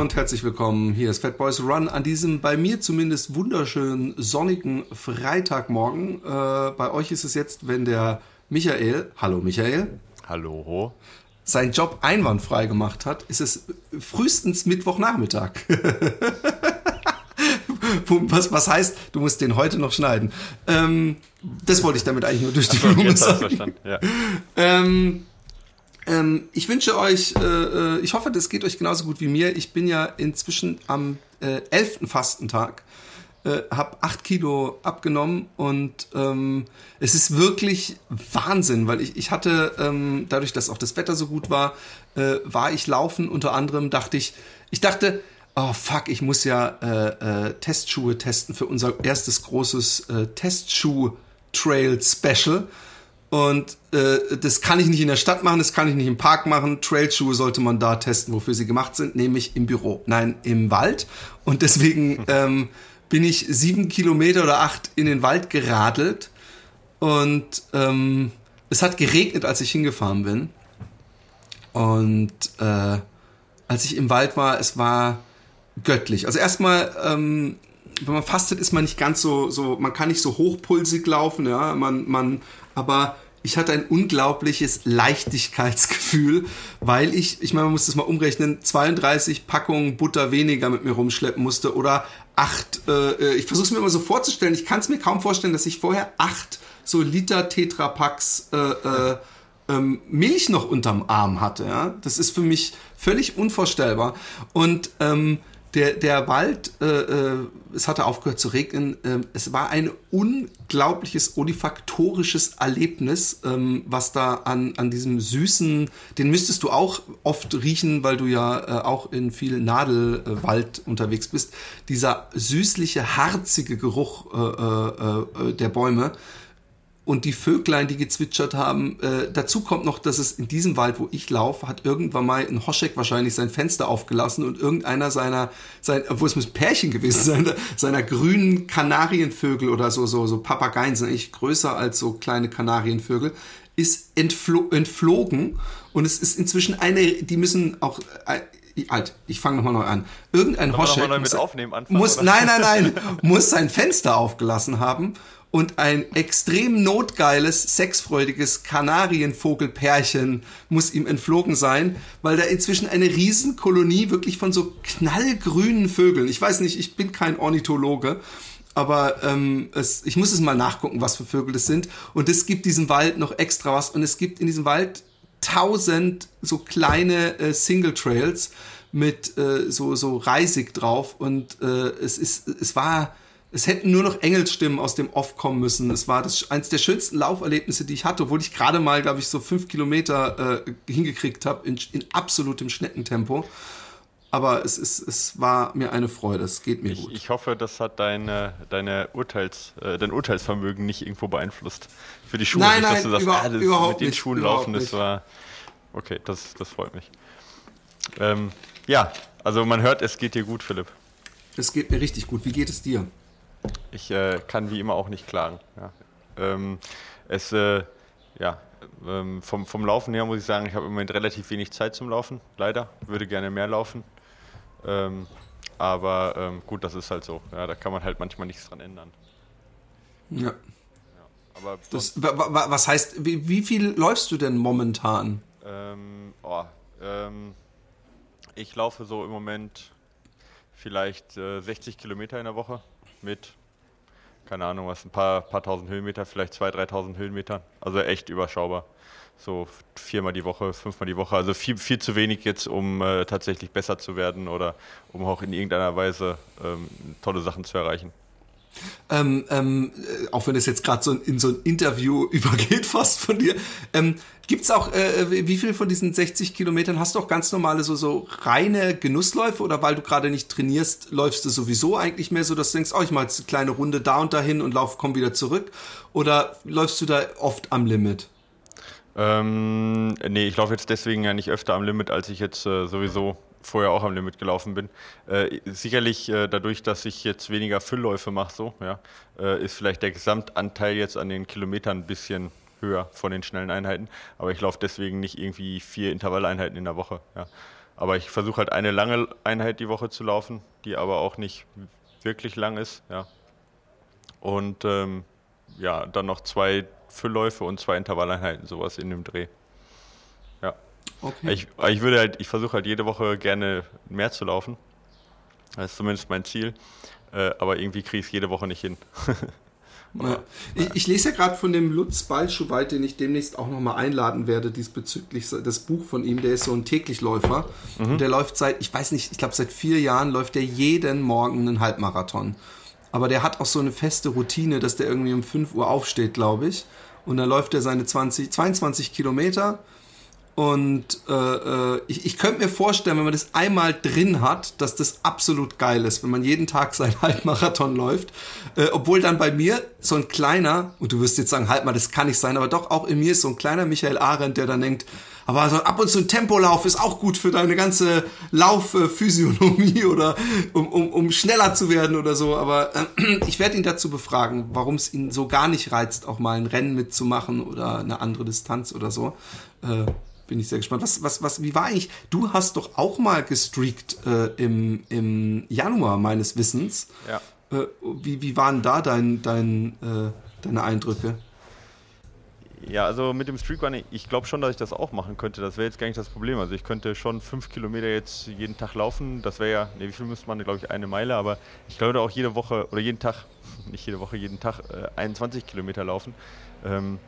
Und herzlich willkommen. Hier ist Fat Boys Run an diesem bei mir zumindest wunderschönen sonnigen Freitagmorgen. Äh, bei euch ist es jetzt, wenn der Michael, hallo Michael, Hallo. seinen Job einwandfrei gemacht hat, ist es frühestens Mittwochnachmittag. was, was heißt, du musst den heute noch schneiden. Ähm, das wollte ich damit eigentlich nur durch die Blume sagen. verstanden. Ja. Ähm, ähm, ich wünsche euch, äh, äh, ich hoffe, das geht euch genauso gut wie mir. Ich bin ja inzwischen am äh, 11. Fastentag, äh, habe 8 Kilo abgenommen und ähm, es ist wirklich Wahnsinn, weil ich, ich hatte, ähm, dadurch, dass auch das Wetter so gut war, äh, war ich laufen. Unter anderem dachte ich, ich dachte, oh fuck, ich muss ja äh, äh, Testschuhe testen für unser erstes großes äh, Testschuh-Trail-Special. Und äh, das kann ich nicht in der Stadt machen, das kann ich nicht im Park machen. Trailschuhe sollte man da testen, wofür sie gemacht sind, nämlich im Büro. Nein, im Wald. Und deswegen ähm, bin ich sieben Kilometer oder acht in den Wald geradelt. Und ähm, es hat geregnet, als ich hingefahren bin. Und äh, als ich im Wald war, es war göttlich. Also erstmal, ähm, wenn man fastet, ist man nicht ganz so, so, man kann nicht so hochpulsig laufen, ja, man, man, aber ich hatte ein unglaubliches Leichtigkeitsgefühl, weil ich, ich meine, man muss das mal umrechnen, 32 Packungen Butter weniger mit mir rumschleppen musste oder acht, äh, ich versuche es mir immer so vorzustellen, ich kann es mir kaum vorstellen, dass ich vorher acht so Liter Tetrapacks äh, äh, ähm, Milch noch unterm Arm hatte. Ja? Das ist für mich völlig unvorstellbar. Und ähm, der, der Wald, äh, äh, es hatte aufgehört zu regnen. Äh, es war ein unglaubliches olifaktorisches Erlebnis, ähm, was da an, an diesem süßen, den müsstest du auch oft riechen, weil du ja äh, auch in viel Nadelwald unterwegs bist. Dieser süßliche, harzige Geruch äh, äh, der Bäume und die Vöglein, die gezwitschert haben. Äh, dazu kommt noch, dass es in diesem Wald, wo ich laufe, hat irgendwann mal ein Hoschek wahrscheinlich sein Fenster aufgelassen und irgendeiner seiner, sein, obwohl es muss Pärchen gewesen sein, seiner grünen Kanarienvögel oder so, so, so Papageien sind eigentlich größer als so kleine Kanarienvögel, ist entflo entflogen und es ist inzwischen eine, die müssen auch, äh, alt, ich fange nochmal neu an. Irgendein Hoschek muss, muss nein, nein, nein, muss sein Fenster aufgelassen haben und ein extrem notgeiles, sexfreudiges Kanarienvogelpärchen muss ihm entflogen sein, weil da inzwischen eine Riesenkolonie wirklich von so knallgrünen Vögeln, ich weiß nicht, ich bin kein Ornithologe, aber ähm, es, ich muss es mal nachgucken, was für Vögel das sind. Und es gibt diesem Wald noch extra was und es gibt in diesem Wald tausend so kleine äh, Single Trails mit äh, so so Reisig drauf und äh, es ist es war es hätten nur noch Engelsstimmen aus dem Off kommen müssen. Es war das eines der schönsten Lauferlebnisse, die ich hatte, obwohl ich gerade mal, glaube ich, so fünf Kilometer äh, hingekriegt habe in, in absolutem Schneckentempo. Aber es ist, es war mir eine Freude. Es geht mir Ich, gut. ich hoffe, das hat deine, deine Urteils, äh, dein Urteilsvermögen nicht irgendwo beeinflusst für die Schuhe. Nein, nicht, nein, dass du sagst, über- ah, das überhaupt mit den nicht, Schuhen laufen, das nicht. war. Okay, das, das freut mich. Ähm, ja, also man hört, es geht dir gut, Philipp. Es geht mir richtig gut. Wie geht es dir? Ich äh, kann wie immer auch nicht klagen. Ja. Ähm, es, äh, ja, ähm, vom, vom Laufen her muss ich sagen, ich habe im Moment relativ wenig Zeit zum Laufen, leider. Würde gerne mehr laufen. Ähm, aber ähm, gut, das ist halt so. Ja, da kann man halt manchmal nichts dran ändern. Ja. Aber Das, wa- wa- was heißt, wie, wie viel läufst du denn momentan? Ähm, oh, ähm, ich laufe so im Moment vielleicht äh, 60 Kilometer in der Woche mit, keine Ahnung was, ein paar, paar tausend Höhenmeter, vielleicht 2.000, 3.000 Höhenmeter. Also echt überschaubar. So viermal die Woche, fünfmal die Woche. Also viel, viel zu wenig jetzt, um äh, tatsächlich besser zu werden oder um auch in irgendeiner Weise ähm, tolle Sachen zu erreichen. Ähm, ähm, äh, auch wenn es jetzt gerade so in so ein Interview übergeht fast von dir, ähm, gibt's auch, äh, wie viel von diesen 60 Kilometern hast du auch ganz normale so, so reine Genussläufe? Oder weil du gerade nicht trainierst, läufst du sowieso eigentlich mehr so, dass du denkst, oh, ich mache jetzt eine kleine Runde da und dahin und lauf, komm wieder zurück? Oder läufst du da oft am Limit? Ähm, nee, ich laufe jetzt deswegen ja nicht öfter am Limit, als ich jetzt äh, sowieso vorher auch am Limit gelaufen bin. Äh, sicherlich äh, dadurch, dass ich jetzt weniger Füllläufe mache, so, ja, äh, ist vielleicht der Gesamtanteil jetzt an den Kilometern ein bisschen höher von den schnellen Einheiten. Aber ich laufe deswegen nicht irgendwie vier Intervalleinheiten in der Woche. Ja. Aber ich versuche halt eine lange Einheit die Woche zu laufen, die aber auch nicht wirklich lang ist. Ja. Und ähm, ja, dann noch zwei Füllläufe und zwei Intervalleinheiten, sowas in dem Dreh. Okay. Ich, ich würde halt, ich versuche halt jede Woche gerne mehr zu laufen. Das ist zumindest mein Ziel. Äh, aber irgendwie kriege ich es jede Woche nicht hin. Ja. Ich, ich, lese ja gerade von dem Lutz Balschuweit, den ich demnächst auch nochmal einladen werde, diesbezüglich das Buch von ihm. Der ist so ein Täglichläufer. Mhm. Und der läuft seit, ich weiß nicht, ich glaube seit vier Jahren läuft er jeden Morgen einen Halbmarathon. Aber der hat auch so eine feste Routine, dass der irgendwie um 5 Uhr aufsteht, glaube ich. Und dann läuft er seine 20, 22 Kilometer und äh, äh, ich, ich könnte mir vorstellen, wenn man das einmal drin hat, dass das absolut geil ist, wenn man jeden Tag seinen Halbmarathon läuft. Äh, obwohl dann bei mir so ein kleiner, und du wirst jetzt sagen, halt mal, das kann nicht sein, aber doch auch in mir ist so ein kleiner Michael Arendt, der dann denkt, aber so ab und zu ein Tempolauf ist auch gut für deine ganze Laufphysiognomie oder um, um, um schneller zu werden oder so. Aber äh, ich werde ihn dazu befragen, warum es ihn so gar nicht reizt, auch mal ein Rennen mitzumachen oder eine andere Distanz oder so. Äh, bin ich sehr gespannt. Was, was, was, wie war eigentlich? Du hast doch auch mal gestreakt äh, im, im Januar meines Wissens. Ja. Äh, wie, wie waren da dein, dein, äh, deine Eindrücke? Ja, also mit dem Streakrunning, ich glaube schon, dass ich das auch machen könnte. Das wäre jetzt gar nicht das Problem. Also ich könnte schon fünf Kilometer jetzt jeden Tag laufen. Das wäre ja, ne, wie viel müsste man, glaube ich, eine Meile. Aber ich glaube auch jede Woche oder jeden Tag, nicht jede Woche, jeden Tag äh, 21 Kilometer laufen. Ähm,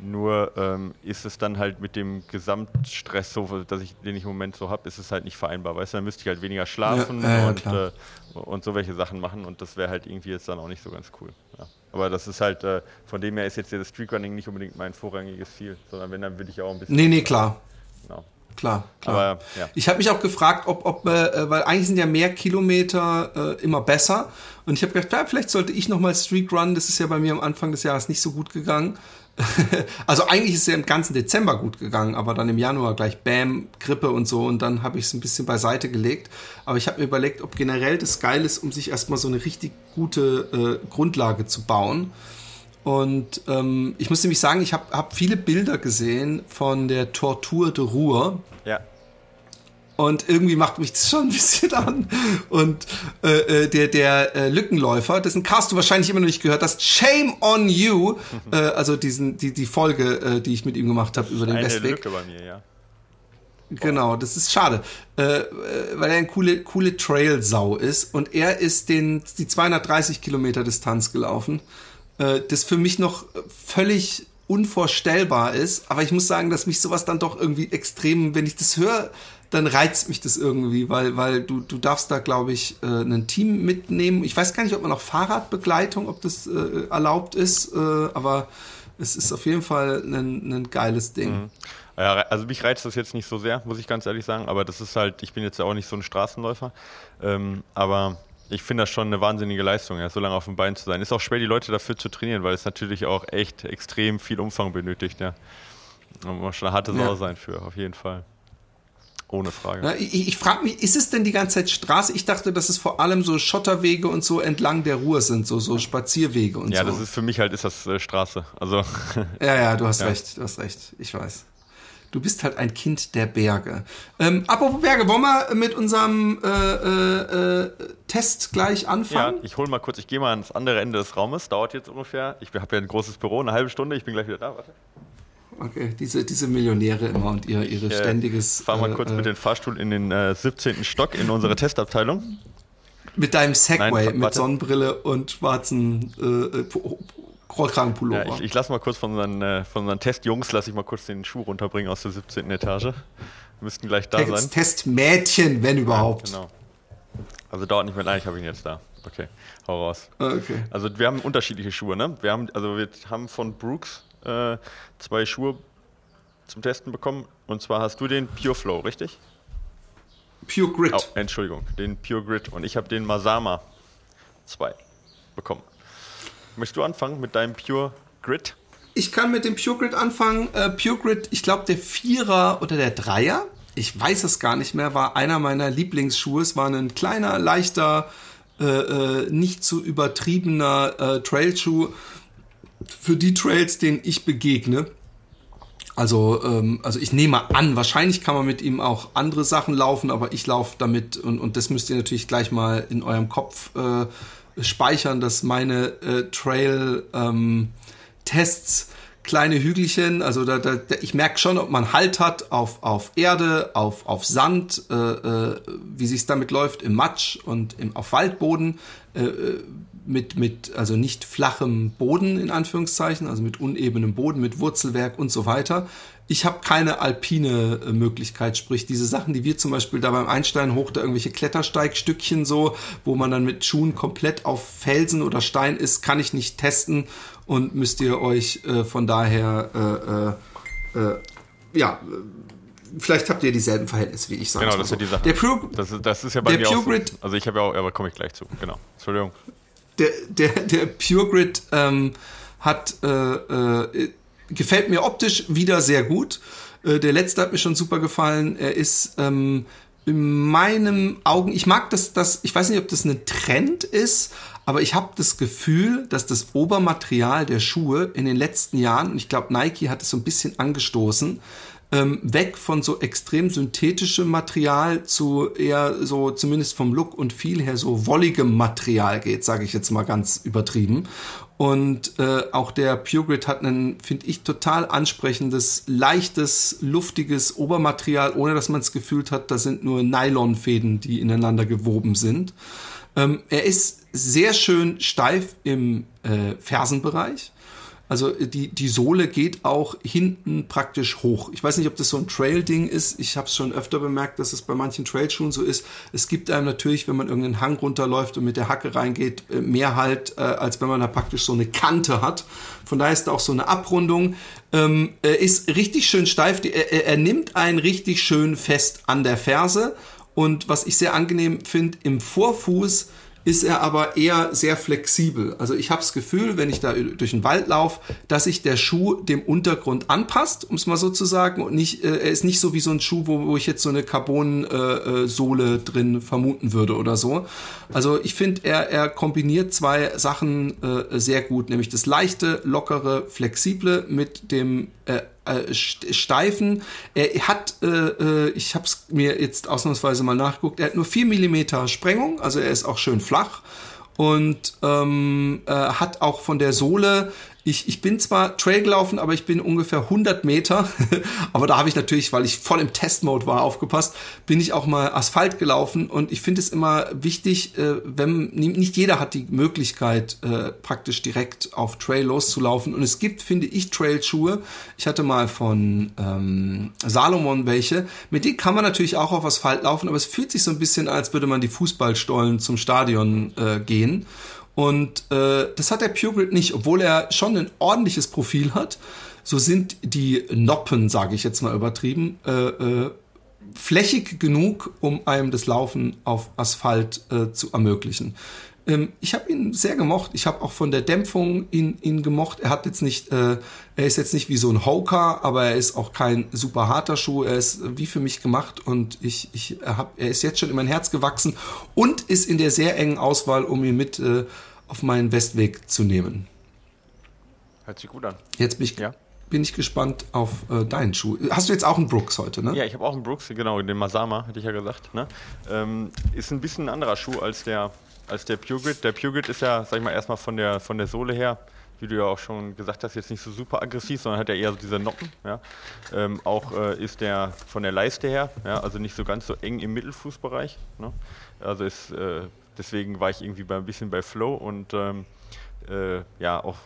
nur ähm, ist es dann halt mit dem Gesamtstress, so, dass ich, den ich im Moment so habe, ist es halt nicht vereinbar. Weißt du, dann müsste ich halt weniger schlafen ja, äh, und, äh, und so welche Sachen machen und das wäre halt irgendwie jetzt dann auch nicht so ganz cool. Ja. Aber das ist halt, äh, von dem her ist jetzt das Streakrunning nicht unbedingt mein vorrangiges Ziel, sondern wenn, dann würde ich auch ein bisschen. Nee, nee, klar. Genau. Klar, klar. Aber, ja. Ich habe mich auch gefragt, ob, ob äh, weil eigentlich sind ja mehr Kilometer äh, immer besser. Und ich habe gedacht, ja, vielleicht sollte ich nochmal Streak Run. Das ist ja bei mir am Anfang des Jahres nicht so gut gegangen. also eigentlich ist es ja im ganzen Dezember gut gegangen, aber dann im Januar gleich Bam, Grippe und so und dann habe ich es ein bisschen beiseite gelegt. Aber ich habe mir überlegt, ob generell das geil ist, um sich erstmal so eine richtig gute äh, Grundlage zu bauen. Und ähm, ich muss nämlich sagen, ich habe hab viele Bilder gesehen von der Tortur de Ruhr. Ja. Und irgendwie macht mich das schon ein bisschen an. Und äh, äh, der, der äh, Lückenläufer, dessen Cast du wahrscheinlich immer noch nicht gehört hast, Shame on You, äh, also diesen, die, die Folge, äh, die ich mit ihm gemacht habe über den Eine Westweg. Lücke bei mir, ja. Genau, das ist schade, äh, äh, weil er eine coole, coole Trail-Sau ist und er ist den, die 230 Kilometer Distanz gelaufen, äh, das für mich noch völlig unvorstellbar ist, aber ich muss sagen, dass mich sowas dann doch irgendwie extrem, wenn ich das höre, dann reizt mich das irgendwie, weil, weil du, du darfst da, glaube ich, äh, ein Team mitnehmen. Ich weiß gar nicht, ob man auch Fahrradbegleitung, ob das äh, erlaubt ist, äh, aber es ist auf jeden Fall ein, ein geiles Ding. Mhm. Ja, also mich reizt das jetzt nicht so sehr, muss ich ganz ehrlich sagen, aber das ist halt, ich bin jetzt ja auch nicht so ein Straßenläufer, ähm, aber ich finde das schon eine wahnsinnige Leistung, ja, so lange auf dem Bein zu sein. Ist auch schwer, die Leute dafür zu trainieren, weil es natürlich auch echt extrem viel Umfang benötigt, ja. Man muss schon eine harte Sau ja. sein für, auf jeden Fall. Ohne Frage. Ja, ich, ich frage mich, ist es denn die ganze Zeit Straße? Ich dachte, dass es vor allem so Schotterwege und so entlang der Ruhr sind, so, so Spazierwege und ja, so. Ja, das ist für mich halt ist das äh, Straße. Also. ja, ja, du hast ja. recht, du hast recht. Ich weiß. Du bist halt ein Kind der Berge. Ähm, apropos Berge, wollen wir mit unserem äh, äh, äh Test gleich anfangen? Ja, ich hole mal kurz, ich gehe mal ans andere Ende des Raumes. Dauert jetzt ungefähr. Ich habe ja ein großes Büro, eine halbe Stunde. Ich bin gleich wieder da. Warte. Okay, diese, diese Millionäre immer und ihr, ihre ich, äh, ständiges. Fahr mal äh, kurz mit dem Fahrstuhl in den äh, 17. Stock in unsere Testabteilung. Mit deinem Segway, Nein, mit Sonnenbrille und schwarzen äh, Rollkragenpullover. Ja, ich, ich lasse mal kurz von unseren, äh, von unseren Testjungs, lasse ich mal kurz den Schuh runterbringen aus der 17. Etage. Wir müssten gleich da Test, sein. Testmädchen, wenn überhaupt. Ja, genau. Also dauert nicht mehr lange, ich habe ihn jetzt da. Okay, hau raus. Okay. Also wir haben unterschiedliche Schuhe, ne? Wir haben, also wir haben von Brooks äh, zwei Schuhe zum Testen bekommen. Und zwar hast du den Pure Flow, richtig? Pure Grit. Oh, Entschuldigung, den Pure Grit. Und ich habe den Masama 2 bekommen. Möchtest du anfangen mit deinem Pure Grit? Ich kann mit dem Pure Grit anfangen. Äh, Pure Grit, ich glaube, der Vierer oder der Dreier, ich weiß es gar nicht mehr, war einer meiner Lieblingsschuhe. Es war ein kleiner, leichter, äh, äh, nicht zu übertriebener äh, Trailschuh für die Trails, denen ich begegne. Also, ähm, also ich nehme an, wahrscheinlich kann man mit ihm auch andere Sachen laufen, aber ich laufe damit und, und das müsst ihr natürlich gleich mal in eurem Kopf äh, speichern, dass meine äh, Trail-Tests ähm, kleine Hügelchen, also da, da, ich merke schon, ob man Halt hat auf, auf Erde, auf, auf Sand, äh, äh, wie sich damit läuft, im Matsch und im, auf Waldboden, äh, äh, mit, mit, also nicht flachem Boden in Anführungszeichen, also mit unebenem Boden, mit Wurzelwerk und so weiter. Ich habe keine alpine äh, Möglichkeit, sprich diese Sachen, die wir zum Beispiel da beim Einstein hoch, da irgendwelche Klettersteigstückchen so, wo man dann mit Schuhen komplett auf Felsen oder Stein ist, kann ich nicht testen und müsst ihr euch äh, von daher äh, äh, äh ja vielleicht habt ihr dieselben Verhältnisse wie ich. Genau, das ist ja die Sache. Der Pure, das, ist, das ist ja bei der mir Pure auch so. Also ich habe ja auch, aber komme ich gleich zu. Genau. Entschuldigung. Der, der, der Pure Grid ähm, hat äh, äh, gefällt mir optisch wieder sehr gut. Äh, der letzte hat mir schon super gefallen. Er ist ähm, in meinen Augen, ich mag das, das, ich weiß nicht, ob das ein Trend ist, aber ich habe das Gefühl, dass das Obermaterial der Schuhe in den letzten Jahren, und ich glaube, Nike hat es so ein bisschen angestoßen, ähm, weg von so extrem synthetischem Material zu eher so zumindest vom Look und Feel her so wolligem Material geht, sage ich jetzt mal ganz übertrieben. Und äh, auch der Pure Grid hat ein, finde ich, total ansprechendes, leichtes, luftiges Obermaterial, ohne dass man es gefühlt hat, da sind nur Nylonfäden, die ineinander gewoben sind. Ähm, er ist sehr schön steif im äh, Fersenbereich. Also die, die Sohle geht auch hinten praktisch hoch. Ich weiß nicht, ob das so ein Trail-Ding ist. Ich habe es schon öfter bemerkt, dass es bei manchen Trailschuhen so ist. Es gibt einem natürlich, wenn man irgendeinen Hang runterläuft und mit der Hacke reingeht, äh, mehr halt, äh, als wenn man da praktisch so eine Kante hat. Von daher ist da auch so eine Abrundung. Ähm, er ist richtig schön steif. Er, er nimmt einen richtig schön fest an der Ferse. Und was ich sehr angenehm finde, im Vorfuß ist er aber eher sehr flexibel. Also ich habe das Gefühl, wenn ich da durch den Wald laufe, dass sich der Schuh dem Untergrund anpasst, um es mal so zu sagen. Und nicht, äh, er ist nicht so wie so ein Schuh, wo, wo ich jetzt so eine Carbon-Sohle äh, äh drin vermuten würde oder so. Also ich finde, er, er kombiniert zwei Sachen äh, sehr gut, nämlich das leichte, lockere, flexible mit dem äh, äh, steifen. Er hat, äh, äh ich habe es mir jetzt ausnahmsweise mal nachgeguckt, er hat nur 4 mm Sprengung, also er ist auch schön flach und ähm, äh, hat auch von der Sohle ich, ich bin zwar Trail gelaufen, aber ich bin ungefähr 100 Meter. aber da habe ich natürlich, weil ich voll im Testmode war, aufgepasst, bin ich auch mal Asphalt gelaufen. Und ich finde es immer wichtig, äh, wenn nicht jeder hat die Möglichkeit, äh, praktisch direkt auf Trail loszulaufen. Und es gibt, finde ich, Trailschuhe. Ich hatte mal von ähm, Salomon welche. Mit denen kann man natürlich auch auf Asphalt laufen, aber es fühlt sich so ein bisschen, als würde man die Fußballstollen zum Stadion äh, gehen. Und äh, das hat der Pure Grid nicht, obwohl er schon ein ordentliches Profil hat. So sind die Noppen, sage ich jetzt mal übertrieben, äh, äh, flächig genug, um einem das Laufen auf Asphalt äh, zu ermöglichen. Ähm, ich habe ihn sehr gemocht. Ich habe auch von der Dämpfung ihn, ihn gemocht. Er hat jetzt nicht, äh, er ist jetzt nicht wie so ein Hoka, aber er ist auch kein super harter Schuh. Er ist wie für mich gemacht und ich, ich hab, er ist jetzt schon in mein Herz gewachsen und ist in der sehr engen Auswahl, um ihn mit äh, auf meinen Westweg zu nehmen. Hört sich gut an. Jetzt bin ich, ja. bin ich gespannt auf äh, deinen Schuh. Hast du jetzt auch einen Brooks heute, ne? Ja, ich habe auch einen Brooks, genau, den Masama, hätte ich ja gesagt. Ne? Ähm, ist ein bisschen ein anderer Schuh als der, als der Pure Grid. Der Pure Grid ist ja, sag ich mal, erstmal von der, von der Sohle her, wie du ja auch schon gesagt hast, jetzt nicht so super aggressiv, sondern hat ja eher so diese Noppen. Ja? Ähm, auch äh, ist der von der Leiste her, ja, also nicht so ganz so eng im Mittelfußbereich. Ne? Also ist äh, deswegen war ich irgendwie bei, ein bisschen bei Flow und ähm, äh, ja, auch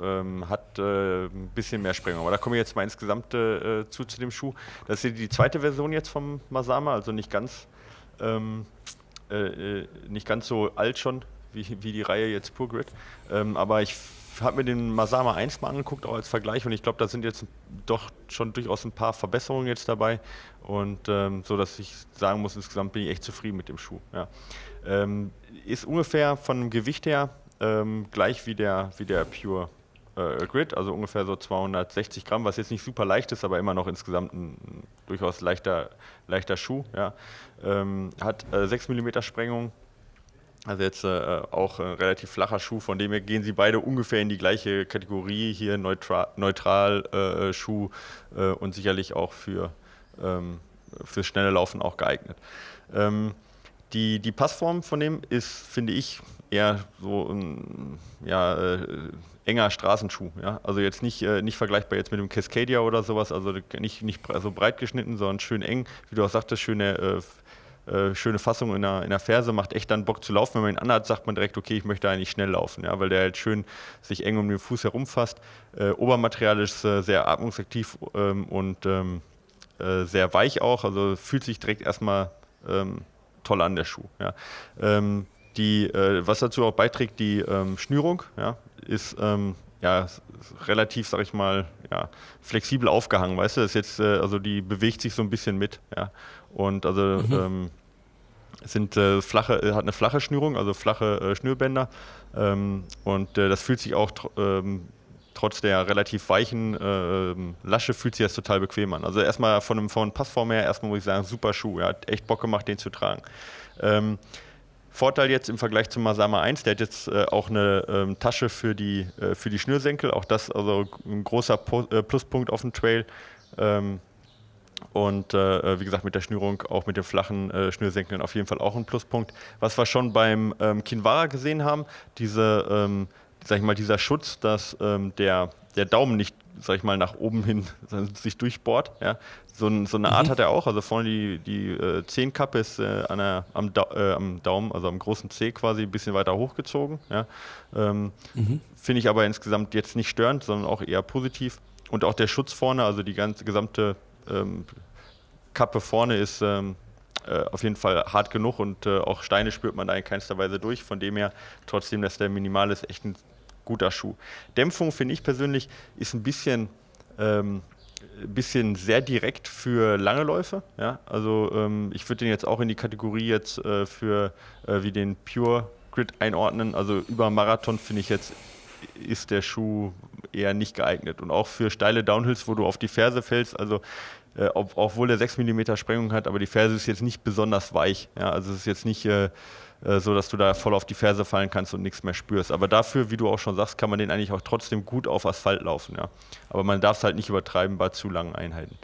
ähm, hat äh, ein bisschen mehr Sprengung. Aber da komme ich jetzt mal insgesamt äh, zu, zu dem Schuh. Das ist die zweite Version jetzt vom Masama, also nicht ganz ähm, äh, äh, nicht ganz so alt schon, wie, wie die Reihe jetzt Pure Grid. Ähm, aber ich habe mir den Masama 1 mal angeguckt, auch als Vergleich, und ich glaube, da sind jetzt doch schon durchaus ein paar Verbesserungen jetzt dabei. Und ähm, so, dass ich sagen muss, insgesamt bin ich echt zufrieden mit dem Schuh. Ja. Ähm, ist ungefähr von dem Gewicht her ähm, gleich wie der, wie der Pure äh, Grid, also ungefähr so 260 Gramm, was jetzt nicht super leicht ist, aber immer noch insgesamt ein, durchaus leichter, leichter Schuh. Ja. Ähm, hat äh, 6 mm Sprengung, also jetzt äh, auch ein relativ flacher Schuh, von dem her gehen sie beide ungefähr in die gleiche Kategorie, hier neutral, neutral äh, Schuh äh, und sicherlich auch für ähm, fürs schnelle Laufen auch geeignet. Ähm, die, die Passform von dem ist, finde ich, eher so ein ja, äh, enger Straßenschuh. Ja? Also jetzt nicht, äh, nicht vergleichbar jetzt mit dem Cascadia oder sowas, also nicht, nicht so breit geschnitten, sondern schön eng, wie du auch sagtest, schöne, äh, äh, schöne Fassung in der, in der Ferse, macht echt dann Bock zu laufen. Wenn man ihn anhat, sagt man direkt, okay, ich möchte eigentlich schnell laufen, ja? weil der halt schön sich eng um den Fuß herumfasst. Äh, Obermaterial ist äh, sehr atmungsaktiv ähm, und ähm, äh, sehr weich auch, also fühlt sich direkt erstmal ähm, toll an, der Schuh. Ja. Ähm, die, äh, was dazu auch beiträgt, die ähm, Schnürung ja, ist ähm, ja, relativ, sag ich mal, ja, flexibel aufgehangen, weißt du, das ist jetzt, äh, also die bewegt sich so ein bisschen mit, ja. Und also mhm. ähm, sind äh, flache, äh, hat eine flache Schnürung, also flache äh, Schnürbänder. Ähm, und äh, das fühlt sich auch ähm, trotz der relativ weichen äh, Lasche fühlt sich das total bequem an. Also erstmal von, einem, von Passform her, erstmal muss ich sagen, super Schuh. Er hat echt Bock gemacht, den zu tragen. Ähm, Vorteil jetzt im Vergleich zum Masama 1, der hat jetzt äh, auch eine ähm, Tasche für die, äh, für die Schnürsenkel, auch das also ein großer po äh, Pluspunkt auf dem Trail. Ähm, und äh, äh, wie gesagt, mit der Schnürung, auch mit den flachen äh, Schnürsenkeln auf jeden Fall auch ein Pluspunkt. Was wir schon beim ähm, Kinvara gesehen haben, diese ähm, sag ich mal, dieser Schutz, dass ähm, der, der Daumen nicht, sag ich mal, nach oben hin sich durchbohrt. Ja? So, so eine Art mhm. hat er auch. Also vorne die, die äh, Zehenkappe ist äh, an der, am, da, äh, am, Daumen, also am großen C quasi ein bisschen weiter hochgezogen. Ja? Ähm, mhm. Finde ich aber insgesamt jetzt nicht störend, sondern auch eher positiv. Und auch der Schutz vorne, also die ganze gesamte ähm, Kappe vorne ist ähm, äh, auf jeden Fall hart genug und äh, auch Steine spürt man da in keinster Weise durch. Von dem her, trotzdem, dass der minimal ist, echt ein guter Schuh. Dämpfung finde ich persönlich ist ein bisschen, ähm, bisschen sehr direkt für lange Läufe. Ja? Also ähm, ich würde den jetzt auch in die Kategorie jetzt äh, für äh, wie den Pure Grid einordnen. Also über Marathon finde ich jetzt ist der Schuh eher nicht geeignet. Und auch für steile Downhills, wo du auf die Ferse fällst, also äh, ob, obwohl der 6 mm Sprengung hat, aber die Ferse ist jetzt nicht besonders weich. Ja? Also es ist jetzt nicht äh, so dass du da voll auf die Ferse fallen kannst und nichts mehr spürst. Aber dafür, wie du auch schon sagst, kann man den eigentlich auch trotzdem gut auf Asphalt laufen. Ja. Aber man darf es halt nicht übertreiben bei zu langen Einheiten.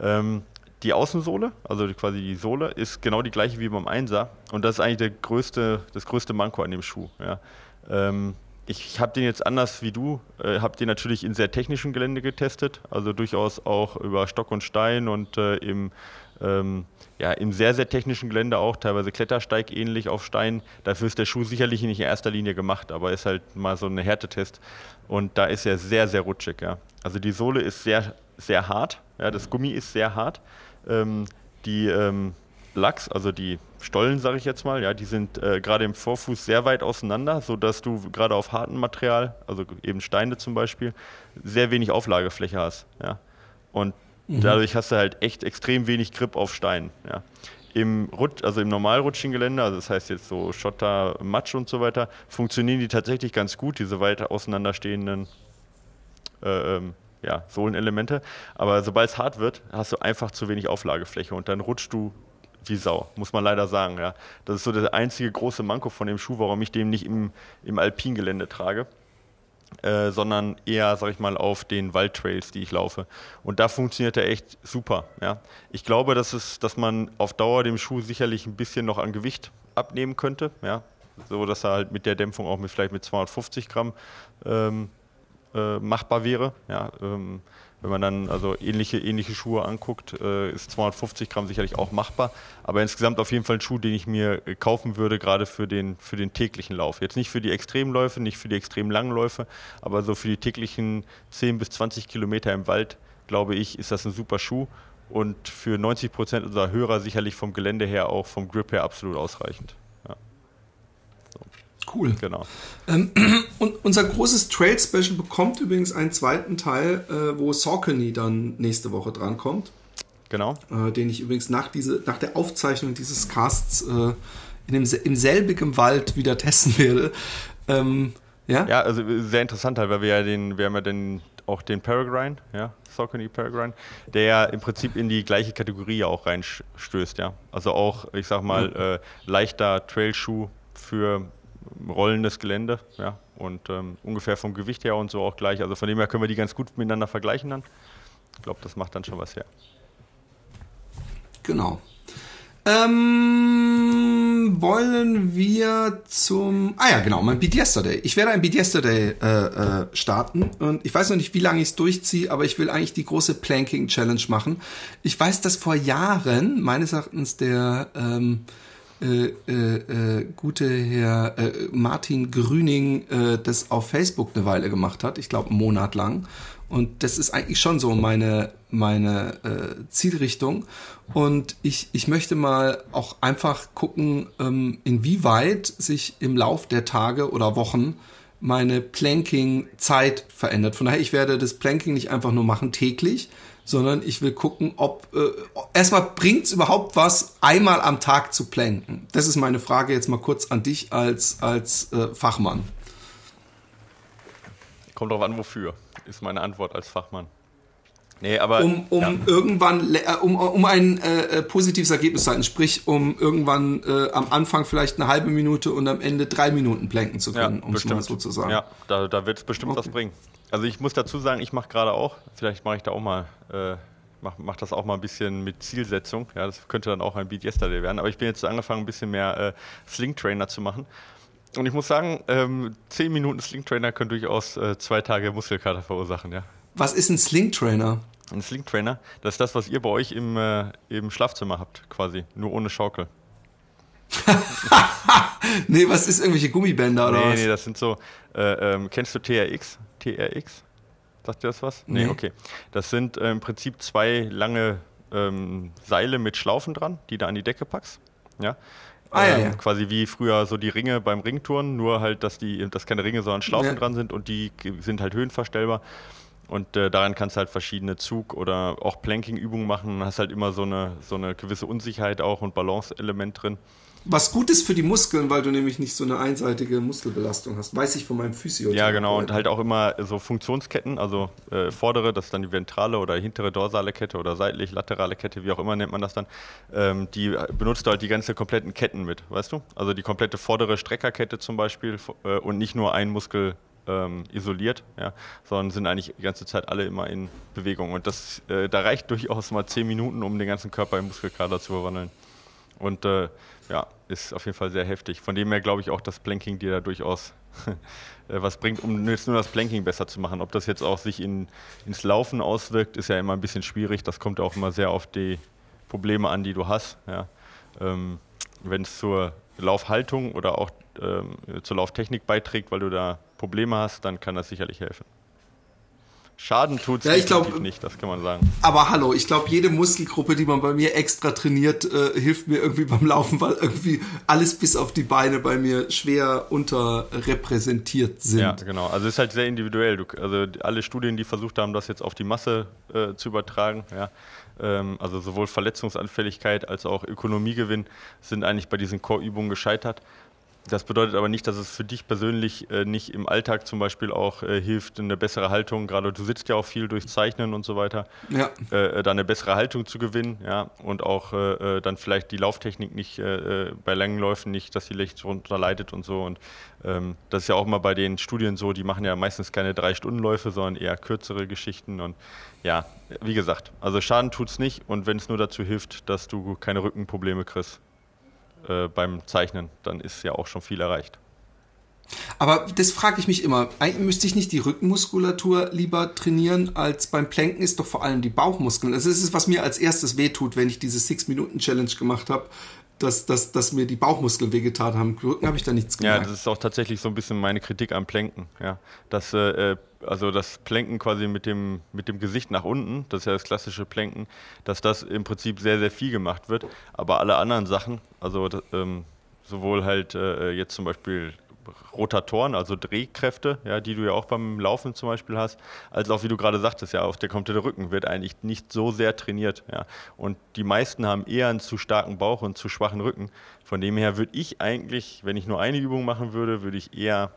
Ähm, die Außensohle, also quasi die Sohle, ist genau die gleiche wie beim Einser. Und das ist eigentlich der größte, das größte Manko an dem Schuh. Ja. Ähm, ich habe den jetzt anders wie du, äh, habe den natürlich in sehr technischem Gelände getestet, also durchaus auch über Stock und Stein und äh, im ähm, ja, im sehr, sehr technischen Gelände auch, teilweise Klettersteig ähnlich auf Stein. Dafür ist der Schuh sicherlich nicht in erster Linie gemacht, aber ist halt mal so ein Härtetest. Und da ist er sehr, sehr rutschig. Ja. Also die Sohle ist sehr, sehr hart. Ja, das Gummi ist sehr hart. Ähm, die ähm, Lachs, also die Stollen, sage ich jetzt mal, ja, die sind äh, gerade im Vorfuß sehr weit auseinander, sodass du gerade auf hartem Material, also eben Steine zum Beispiel, sehr wenig Auflagefläche hast. Ja. Und Mhm. Dadurch hast du halt echt extrem wenig Grip auf Stein. Ja. Im Rutsch, also im normalrutschigen Gelände, also das heißt jetzt so Schotter, Matsch und so weiter, funktionieren die tatsächlich ganz gut, diese weit auseinanderstehenden äh, ähm, ja, Sohlenelemente. Aber sobald es hart wird, hast du einfach zu wenig Auflagefläche und dann rutschst du wie Sau, muss man leider sagen. Ja. Das ist so der einzige große Manko von dem Schuh, warum ich den nicht im, im Alpingelände trage. Äh, sondern eher, sag ich mal, auf den Waldtrails, die ich laufe. Und da funktioniert er echt super. Ja. Ich glaube, dass, es, dass man auf Dauer dem Schuh sicherlich ein bisschen noch an Gewicht abnehmen könnte, ja. so dass er halt mit der Dämpfung auch mit vielleicht mit 250 Gramm ähm, äh, machbar wäre. Ja. Ähm, wenn man dann also ähnliche, ähnliche Schuhe anguckt, äh, ist 250 Gramm sicherlich auch machbar. Aber insgesamt auf jeden Fall ein Schuh, den ich mir äh, kaufen würde, gerade für den, für den täglichen Lauf. Jetzt nicht für die Extremläufe, nicht für die extrem langen Läufe, aber so für die täglichen 10 bis 20 Kilometer im Wald, glaube ich, ist das ein super Schuh. und für 90 Prozent unserer Hörer sicherlich vom Gelände her auch vom Grip her absolut ausreichend. Ja. Cool. Genau. Ähm, und unser großes Trail-Special bekommt übrigens einen zweiten Teil, äh, wo Saucony dann nächste Woche drankommt. Genau. Äh, den ich übrigens nach, diese, nach der Aufzeichnung dieses Casts äh, in dem, im selbigen Wald wieder testen werde. Ähm, ja? ja, also sehr interessant halt, weil wir ja den, wir haben ja den, auch den Peregrine, ja, Saucony Peregrine, der ja im Prinzip in die gleiche Kategorie auch reinstößt, ja. Also auch, ich sag mal, mhm. äh, leichter Trailschuh für rollendes Gelände, ja. Und ähm, ungefähr vom Gewicht her und so auch gleich. Also von dem her können wir die ganz gut miteinander vergleichen dann. Ich glaube, das macht dann schon was her. Genau. Ähm, wollen wir zum. Ah ja, genau, mein Beat Yesterday. Ich werde ein Beat Yesterday äh, äh, starten und ich weiß noch nicht, wie lange ich es durchziehe, aber ich will eigentlich die große Planking Challenge machen. Ich weiß, dass vor Jahren meines Erachtens der ähm, äh, äh, äh, gute Herr äh, Martin Grüning äh, das auf Facebook eine Weile gemacht hat. Ich glaube, einen Monat lang. Und das ist eigentlich schon so meine, meine äh, Zielrichtung. Und ich, ich möchte mal auch einfach gucken, ähm, inwieweit sich im Lauf der Tage oder Wochen meine Planking-Zeit verändert. Von daher, ich werde das Planking nicht einfach nur machen täglich, sondern ich will gucken, ob äh, erstmal es überhaupt was, einmal am Tag zu planken. Das ist meine Frage jetzt mal kurz an dich als, als äh, Fachmann. Kommt drauf an, wofür, ist meine Antwort als Fachmann. Nee, aber, um, um ja. irgendwann, äh, um, um ein äh, äh, positives Ergebnis zu halten, sprich, um irgendwann äh, am Anfang vielleicht eine halbe Minute und am Ende drei Minuten planken zu können, ja, um es mal so zu sagen. Ja, da, da wird es bestimmt okay. was bringen. Also ich muss dazu sagen, ich mache gerade auch, vielleicht mache ich da auch mal, äh, mach, mach das auch mal ein bisschen mit Zielsetzung. Ja, das könnte dann auch ein Beat Yesterday werden. Aber ich bin jetzt angefangen, ein bisschen mehr äh, Sling Trainer zu machen. Und ich muss sagen, ähm, zehn Minuten Sling Trainer können durchaus äh, zwei Tage Muskelkater verursachen, ja. Was ist ein Sling Trainer? Ein Sling Trainer, das ist das, was ihr bei euch im, äh, im Schlafzimmer habt, quasi, nur ohne Schaukel. nee, was ist irgendwelche Gummibänder oder nee, was? Nee, das sind so, äh, ähm, kennst du TRX? TRX? Sagt dir das was? Nee, nee okay. Das sind äh, im Prinzip zwei lange ähm, Seile mit Schlaufen dran, die du an die Decke packst. Ja. Ah, ähm, ja, ja. Quasi wie früher so die Ringe beim Ringtouren, nur halt, dass die, dass keine Ringe, sondern Schlaufen ja. dran sind und die sind halt höhenverstellbar. Und äh, daran kannst du halt verschiedene Zug- oder auch Planking-Übungen machen und hast halt immer so eine, so eine gewisse Unsicherheit auch und Balance-Element drin. Was gut ist für die Muskeln, weil du nämlich nicht so eine einseitige Muskelbelastung hast. Weiß ich von meinem Physio. Ja, genau. Und halt auch immer so Funktionsketten, also äh, vordere, das ist dann die ventrale oder hintere dorsale Kette oder seitlich laterale Kette, wie auch immer nennt man das dann. Ähm, die benutzt du halt die ganze kompletten Ketten mit, weißt du? Also die komplette vordere Streckerkette zum Beispiel äh, und nicht nur ein Muskel ähm, isoliert, ja, sondern sind eigentlich die ganze Zeit alle immer in Bewegung. Und das, äh, da reicht durchaus mal zehn Minuten, um den ganzen Körper in Muskelkater zu verwandeln. Und äh, ja, ist auf jeden Fall sehr heftig. Von dem her glaube ich auch, dass Planking dir da durchaus äh, was bringt, um jetzt nur das Planking besser zu machen. Ob das jetzt auch sich in, ins Laufen auswirkt, ist ja immer ein bisschen schwierig. Das kommt auch immer sehr auf die Probleme an, die du hast. Ja. Ähm, Wenn es zur Laufhaltung oder auch ähm, zur Lauftechnik beiträgt, weil du da Probleme hast, dann kann das sicherlich helfen. Schaden tut es ja, nicht, das kann man sagen. Aber hallo, ich glaube, jede Muskelgruppe, die man bei mir extra trainiert, äh, hilft mir irgendwie beim Laufen, weil irgendwie alles bis auf die Beine bei mir schwer unterrepräsentiert sind. Ja, genau. Also es ist halt sehr individuell. Du, also alle Studien, die versucht haben, das jetzt auf die Masse äh, zu übertragen, ja, ähm, also sowohl Verletzungsanfälligkeit als auch Ökonomiegewinn, sind eigentlich bei diesen Core-Übungen gescheitert. Das bedeutet aber nicht, dass es für dich persönlich äh, nicht im Alltag zum Beispiel auch äh, hilft, eine bessere Haltung, gerade du sitzt ja auch viel durch Zeichnen und so weiter, ja. äh, äh da eine bessere Haltung zu gewinnen, ja, und auch äh, äh, dann vielleicht die Lauftechnik nicht bei langen Läufen nicht, dass die Licht runter leidet und so. Und ähm, das ist ja auch mal bei den Studien so, die machen ja meistens keine Drei-Stunden-Läufe, sondern eher kürzere Geschichten. Und ja, wie gesagt, also Schaden tut es nicht und wenn es nur dazu hilft, dass du keine Rückenprobleme kriegst, äh, beim Zeichnen, dann ist ja auch schon viel erreicht. Aber das frage ich mich immer. Eigentlich müsste ich nicht die Rückenmuskulatur lieber trainieren, als beim Planken ist doch vor allem die Bauchmuskeln. Also das ist, was mir als erstes wehtut, wenn ich diese Six-Minuten-Challenge gemacht habe. Dass, dass, dass mir die Bauchmuskeln wehgetan haben. Rücken habe ich da nichts gemerkt. Ja, das ist auch tatsächlich so ein bisschen meine Kritik am Planken. Ja. Das, äh, also das Planken quasi mit dem, mit dem Gesicht nach unten, das ist ja das klassische Planken, dass das im Prinzip sehr, sehr viel gemacht wird. Aber alle anderen Sachen, also ähm, sowohl halt äh, jetzt zum Beispiel Rotatoren, also Drehkräfte, ja, die du ja auch beim Laufen zum Beispiel hast, als auch wie du gerade sagtest, ja, auch der komplette Rücken wird eigentlich nicht so sehr trainiert. Ja. Und die meisten haben eher einen zu starken Bauch und zu schwachen Rücken. Von dem her würde ich eigentlich, wenn ich nur eine Übung machen würde, würde ich eher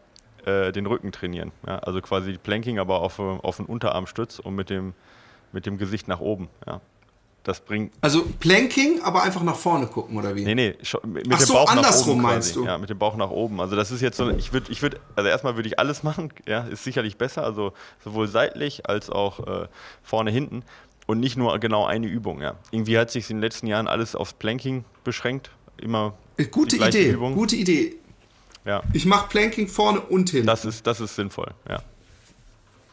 äh, den Rücken trainieren. Ja. Also quasi Planking, aber auf, auf einen Unterarmstütz und mit dem, mit dem Gesicht nach oben. Ja. Das bringt. Also Planking, aber einfach nach vorne gucken, oder wie? Nee, nee, mit Ach dem so, Bauch andersrum nach oben meinst du? Ja, mit dem Bauch nach oben. Also das ist jetzt so, ich würde, ich würde, also erstmal würde ich alles machen, ja, ist sicherlich besser, also sowohl seitlich als auch äh, vorne, hinten und nicht nur genau eine Übung, ja. Irgendwie hat sich in den letzten Jahren alles aufs Planking beschränkt, immer äh, Gute Idee, Übung. gute Idee. Ja. Ich mache Planking vorne und hinten. Das ist, das ist sinnvoll, ja.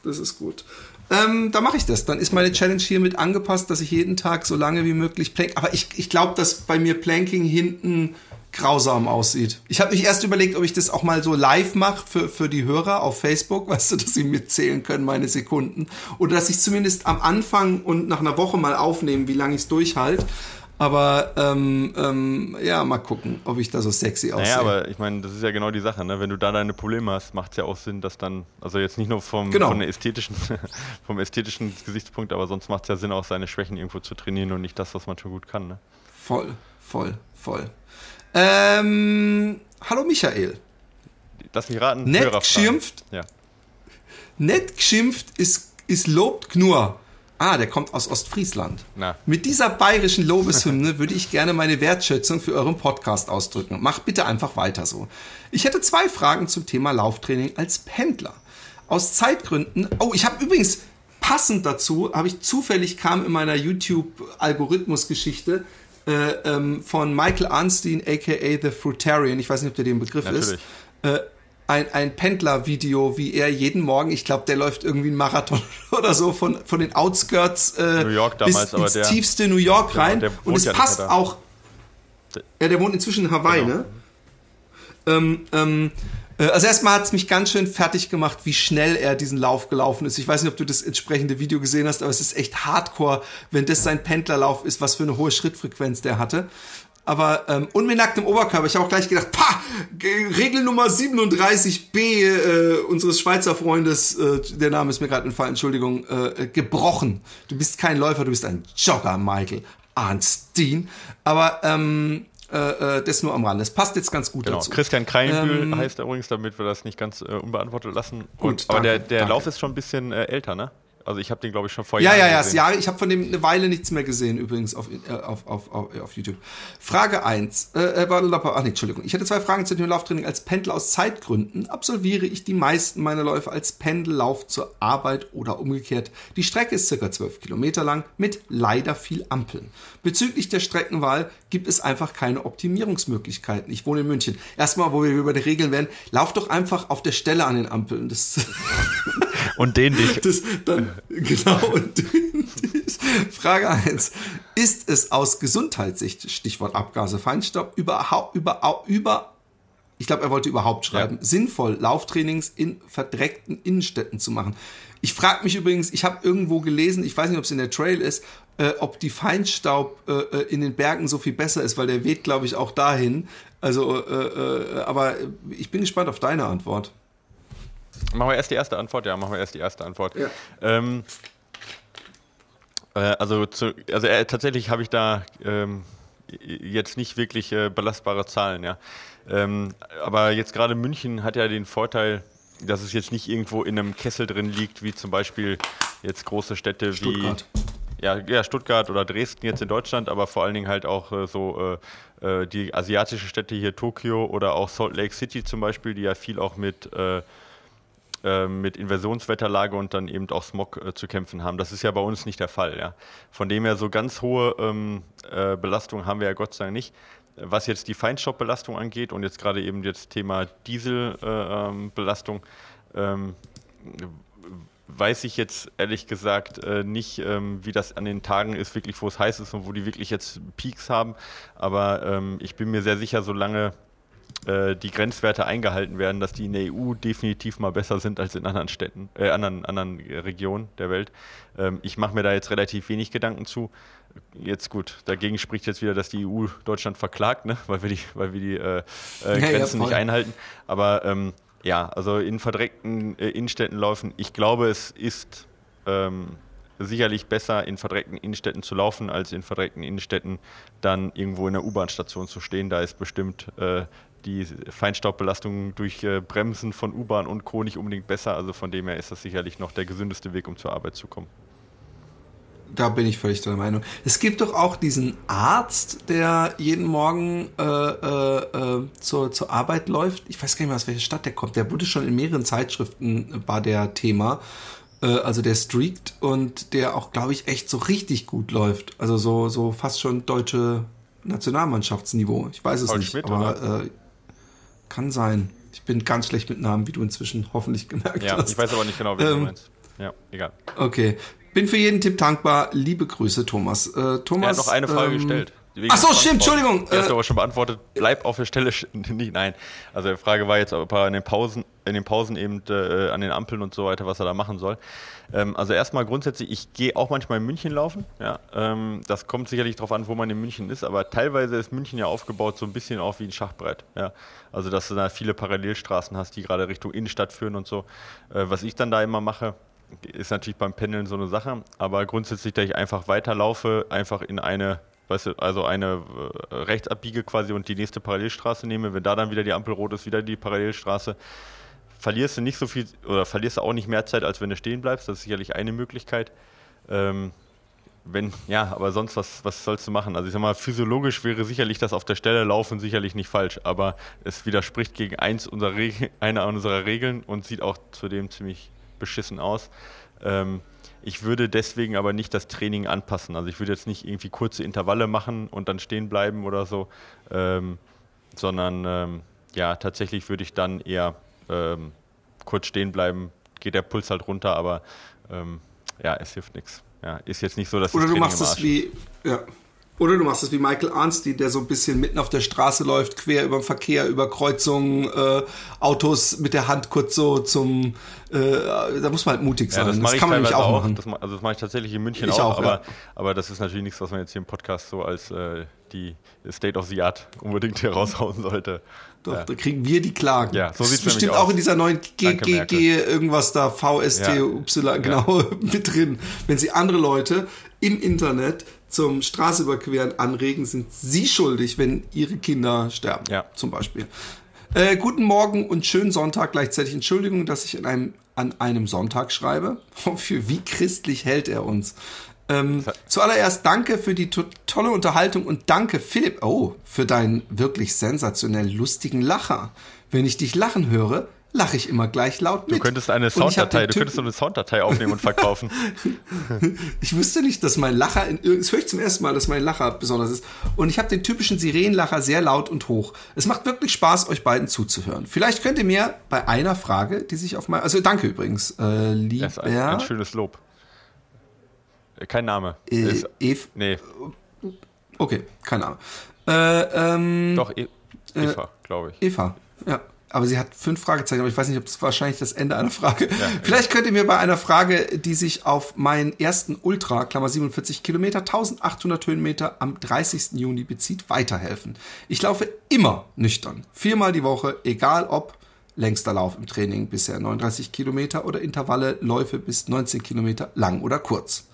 Das ist gut. Ähm, da mache ich das. Dann ist meine Challenge hiermit angepasst, dass ich jeden Tag so lange wie möglich plank. Aber ich, ich glaube, dass bei mir Planking hinten grausam aussieht. Ich habe mich erst überlegt, ob ich das auch mal so live mache für, für die Hörer auf Facebook, weißt du, dass sie mitzählen können, meine Sekunden. Oder dass ich zumindest am Anfang und nach einer Woche mal aufnehme, wie lange ich es durchhalte. Aber ähm, ähm, ja, mal gucken, ob ich da so sexy aussehe. Naja, aber ich meine, das ist ja genau die Sache, ne? Wenn du da deine Probleme hast, macht es ja auch Sinn, dass dann, also jetzt nicht nur vom, genau. von ästhetischen, vom ästhetischen Gesichtspunkt, aber sonst macht es ja Sinn, auch seine Schwächen irgendwo zu trainieren und nicht das, was man schon gut kann. Ne? Voll, voll, voll. Ähm, hallo Michael. Lass mich raten. Nett geschimpft. Ja. Nett geschimpft ist, ist lobt Knur. Ah, der kommt aus Ostfriesland. Na. Mit dieser bayerischen Lobeshymne würde ich gerne meine Wertschätzung für euren Podcast ausdrücken. Macht bitte einfach weiter so. Ich hätte zwei Fragen zum Thema Lauftraining als Pendler. Aus Zeitgründen. Oh, ich habe übrigens passend dazu, habe ich zufällig kam in meiner YouTube-Algorithmus-Geschichte äh, ähm, von Michael Arnstein, aka The Fruitarian. Ich weiß nicht, ob der den Begriff Natürlich. ist. Äh, ein, ein Pendler-Video, wie er jeden Morgen, ich glaube, der läuft irgendwie einen Marathon oder so von, von den Outskirts äh, New York damals, bis ins der, tiefste New York rein. Der, der und es ja passt auch. Ja, der wohnt inzwischen in Hawaii, genau. ne? Ähm, ähm, äh, also erstmal hat es mich ganz schön fertig gemacht, wie schnell er diesen Lauf gelaufen ist. Ich weiß nicht, ob du das entsprechende Video gesehen hast, aber es ist echt hardcore, wenn das sein Pendlerlauf ist, was für eine hohe Schrittfrequenz der hatte aber ähm, und mit nacktem Oberkörper. Ich habe auch gleich gedacht, pa, Regel Nummer 37b äh, unseres Schweizer Freundes, äh, der Name ist mir gerade entfallen, Entschuldigung, äh, gebrochen. Du bist kein Läufer, du bist ein Jogger, Michael Arnstein. Aber ähm, äh, äh das nur am Rande. Das passt jetzt ganz gut genau. dazu. Christian Kreinbühl ähm, heißt er übrigens, damit wir das nicht ganz äh, unbeantwortet lassen. Gut, Und, aber danke, der, der danke. Lauf ist schon ein bisschen äh, älter, ne? Also ich habe den, glaube ich, schon vor ja, Jahren Ja, ja, ja. Ich habe von dem eine Weile nichts mehr gesehen, übrigens, auf, äh, auf, auf, auf, auf YouTube. Frage 1. Äh, äh ach nee, Entschuldigung. Ich hätte zwei Fragen zu dem Lauftraining. Als Pendel aus Zeitgründen absolviere ich die meisten meiner Läufe als Pendellauf zur Arbeit oder umgekehrt. Die Strecke ist circa 12 Kilometer lang mit leider viel Ampeln. Bezüglich der Streckenwahl gibt es einfach keine Optimierungsmöglichkeiten. Ich wohne in München. Erstmal, wo wir über die Regeln werden, lauf doch einfach auf der Stelle an den Ampeln. Das und den dich. Das, dann, genau, und den dich. Frage 1. Ist es aus Gesundheitssicht, Stichwort Abgase, Feinstaub, überhaupt, über, über, ich glaube, er wollte überhaupt schreiben, ja. sinnvoll, Lauftrainings in verdreckten Innenstädten zu machen? Ich frage mich übrigens, ich habe irgendwo gelesen, ich weiß nicht, ob es in der Trail ist, äh, ob die Feinstaub äh, äh, in den Bergen so viel besser ist, weil der weht, glaube ich, auch dahin. Also, äh, äh, aber ich bin gespannt auf deine Antwort. Machen wir erst die erste Antwort? Ja, machen wir erst die erste Antwort. Ja. Ähm, äh, also, zu, also tatsächlich habe ich da ähm, jetzt nicht wirklich belastbare Zahlen, ja. Ähm, aber jetzt gerade München hat ja den Vorteil, dass es jetzt nicht irgendwo in einem Kessel drin liegt, wie zum Beispiel jetzt große Städte Stuttgart. wie ja, ja, Stuttgart oder Dresden jetzt in Deutschland, aber vor allen Dingen halt auch äh, so äh, äh die asiatischen Städte hier, Tokio oder auch Salt Lake City zum Beispiel, die ja viel auch mit, äh, äh mit Inversionswetterlage und dann eben auch Smog äh, zu kämpfen haben. Das ist ja bei uns nicht der Fall. Ja. Von dem her so ganz hohe ähm, Belastung haben wir ja Gott sei Dank nicht. Was jetzt die Feinstaubbelastung angeht und jetzt gerade eben jetzt Thema Dieselbelastung, ähm, weiß ich jetzt ehrlich gesagt äh, nicht, ähm, wie das an den Tagen ist, wirklich, wo es heiß ist und wo die wirklich jetzt Peaks haben. Aber ähm, ich bin mir sehr sicher, solange äh, die Grenzwerte eingehalten werden, dass die in der EU definitiv mal besser sind als in anderen Städten, äh, anderen, anderen Regionen der Welt. Ähm, ich mache mir da jetzt relativ wenig Gedanken zu. Jetzt gut, dagegen spricht jetzt wieder, dass die EU Deutschland verklagt, ne? weil wir die, weil wir die äh, äh Grenzen ja, ja, nicht einhalten. Aber ähm, ja, also in verdreckten äh, Innenstädten laufen, ich glaube, es ist ähm, sicherlich besser, in verdreckten Innenstädten zu laufen, als in verdreckten Innenstädten dann irgendwo in der U-Bahn-Station zu stehen. Da ist bestimmt äh, die Feinstaubbelastung durch äh, Bremsen von U-Bahn und Co. nicht unbedingt besser. Also von dem her ist das sicherlich noch der gesündeste Weg, um zur Arbeit zu kommen. Da bin ich völlig der Meinung. Es gibt doch auch diesen Arzt, der jeden Morgen äh, äh, äh, zur, zur Arbeit läuft. Ich weiß gar nicht mehr, aus welcher Stadt der kommt. Der wurde schon in mehreren Zeitschriften, war der Thema. Äh, also der streakt und der auch, glaube ich, echt so richtig gut läuft. Also so, so fast schon deutsche Nationalmannschaftsniveau. Ich weiß es Paul nicht, Schmidt, aber äh, kann sein. Ich bin ganz schlecht mit Namen, wie du inzwischen hoffentlich gemerkt ja, hast. Ja, ich weiß aber nicht genau, wie ähm, du meinst. Ja, egal. Okay. Bin für jeden Tipp dankbar. Liebe Grüße, Thomas. Äh, Thomas. Er hat noch eine Frage ähm, gestellt. Ach so, stimmt, Entschuldigung. Du hast äh, aber schon beantwortet. Bleib auf der Stelle. nicht, nein. Also die Frage war jetzt, ob er in den Pausen, in den Pausen eben äh, an den Ampeln und so weiter, was er da machen soll. Ähm, also erstmal grundsätzlich, ich gehe auch manchmal in München laufen. Ja, ähm, das kommt sicherlich darauf an, wo man in München ist, aber teilweise ist München ja aufgebaut so ein bisschen auch wie ein Schachbrett. Ja, also dass du da viele Parallelstraßen hast, die gerade Richtung Innenstadt führen und so. Äh, was ich dann da immer mache, ist natürlich beim Pendeln so eine Sache, aber grundsätzlich, dass ich einfach weiterlaufe, einfach in eine weißt du, also eine äh, Rechtsabbiege quasi und die nächste Parallelstraße nehme, wenn da dann wieder die Ampel rot ist, wieder die Parallelstraße, verlierst du nicht so viel oder verlierst du auch nicht mehr Zeit, als wenn du stehen bleibst. Das ist sicherlich eine Möglichkeit. Ähm, wenn, ja, aber sonst, was, was sollst du machen? Also ich sag mal, physiologisch wäre sicherlich das auf der Stelle laufen sicherlich nicht falsch, aber es widerspricht gegen eins unserer Reg einer unserer Regeln und sieht auch zudem ziemlich beschissen aus. Ähm, ich würde deswegen aber nicht das Training anpassen. Also ich würde jetzt nicht irgendwie kurze Intervalle machen und dann stehen bleiben oder so, ähm, sondern ähm, ja, tatsächlich würde ich dann eher ähm, kurz stehen bleiben, geht der Puls halt runter, aber ähm, ja, es hilft nichts. Ja, ist jetzt nicht so, dass Oder du machst es wie, ja, oder du machst es wie Michael Arnstein, der so ein bisschen mitten auf der Straße läuft, quer über den Verkehr, über Kreuzungen, äh, Autos mit der Hand kurz so zum, äh, da muss man halt mutig sein. Ja, das, das kann man nämlich auch, machen. Das, also das mache ich tatsächlich in München auch, auch, aber, ja. aber das ist natürlich nichts, was man jetzt hier im Podcast so als äh, die State of the Art unbedingt hier raushauen sollte. Doch, ja. da kriegen wir die Klagen. Ja, so sieht es bestimmt auch in dieser neuen GGG irgendwas da, VSTY, ja. genau, mit drin. Wenn sie andere Leute im Internet zum Straße anregen, sind sie schuldig, wenn ihre Kinder sterben. Ja. Zum Beispiel. Äh, guten Morgen und schönen Sonntag. Gleichzeitig Entschuldigung, dass ich in einem, an einem Sonntag schreibe. Für wie christlich hält er uns? Ähm, zuallererst danke für die to tolle Unterhaltung und danke, Philipp, oh, für deinen wirklich sensationell lustigen Lacher. Wenn ich dich lachen höre, lache ich immer gleich laut mit. Du könntest eine Sounddatei, du könntest so eine Sounddatei aufnehmen und verkaufen. ich wusste nicht, dass mein Lacher, in, das höre ich zum ersten Mal, dass mein Lacher besonders ist. Und ich habe den typischen Sirenenlacher sehr laut und hoch. Es macht wirklich Spaß, euch beiden zuzuhören. Vielleicht könnt ihr mir bei einer Frage, die sich auf mein, also danke übrigens, äh, lieber. Das ist ein, ein schönes Lob. Äh, kein Name. Äh, Eve? Nee. Okay, keine Ahnung. Äh, ähm, Doch, e Eva, äh, glaube ich. Eva, ja aber sie hat fünf Fragezeichen, aber ich weiß nicht, ob das wahrscheinlich das Ende einer Frage. Ja, Vielleicht könnt ihr mir bei einer Frage, die sich auf meinen ersten Ultra, Klammer 47 Kilometer, 1800 Höhenmeter am 30. Juni bezieht, weiterhelfen. Ich laufe immer nüchtern, viermal die Woche, egal ob längster Lauf im Training bisher 39 Kilometer oder Intervalle Läufe bis 19 Kilometer lang oder kurz.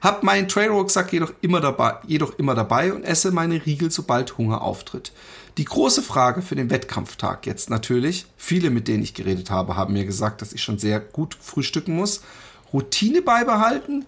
Hab meinen Trailrucksack jedoch immer dabei, jedoch immer dabei und esse meine Riegel, sobald Hunger auftritt. Die große Frage für den Wettkampftag jetzt natürlich, viele mit denen ich geredet habe, haben mir gesagt, dass ich schon sehr gut frühstücken muss. Routine beibehalten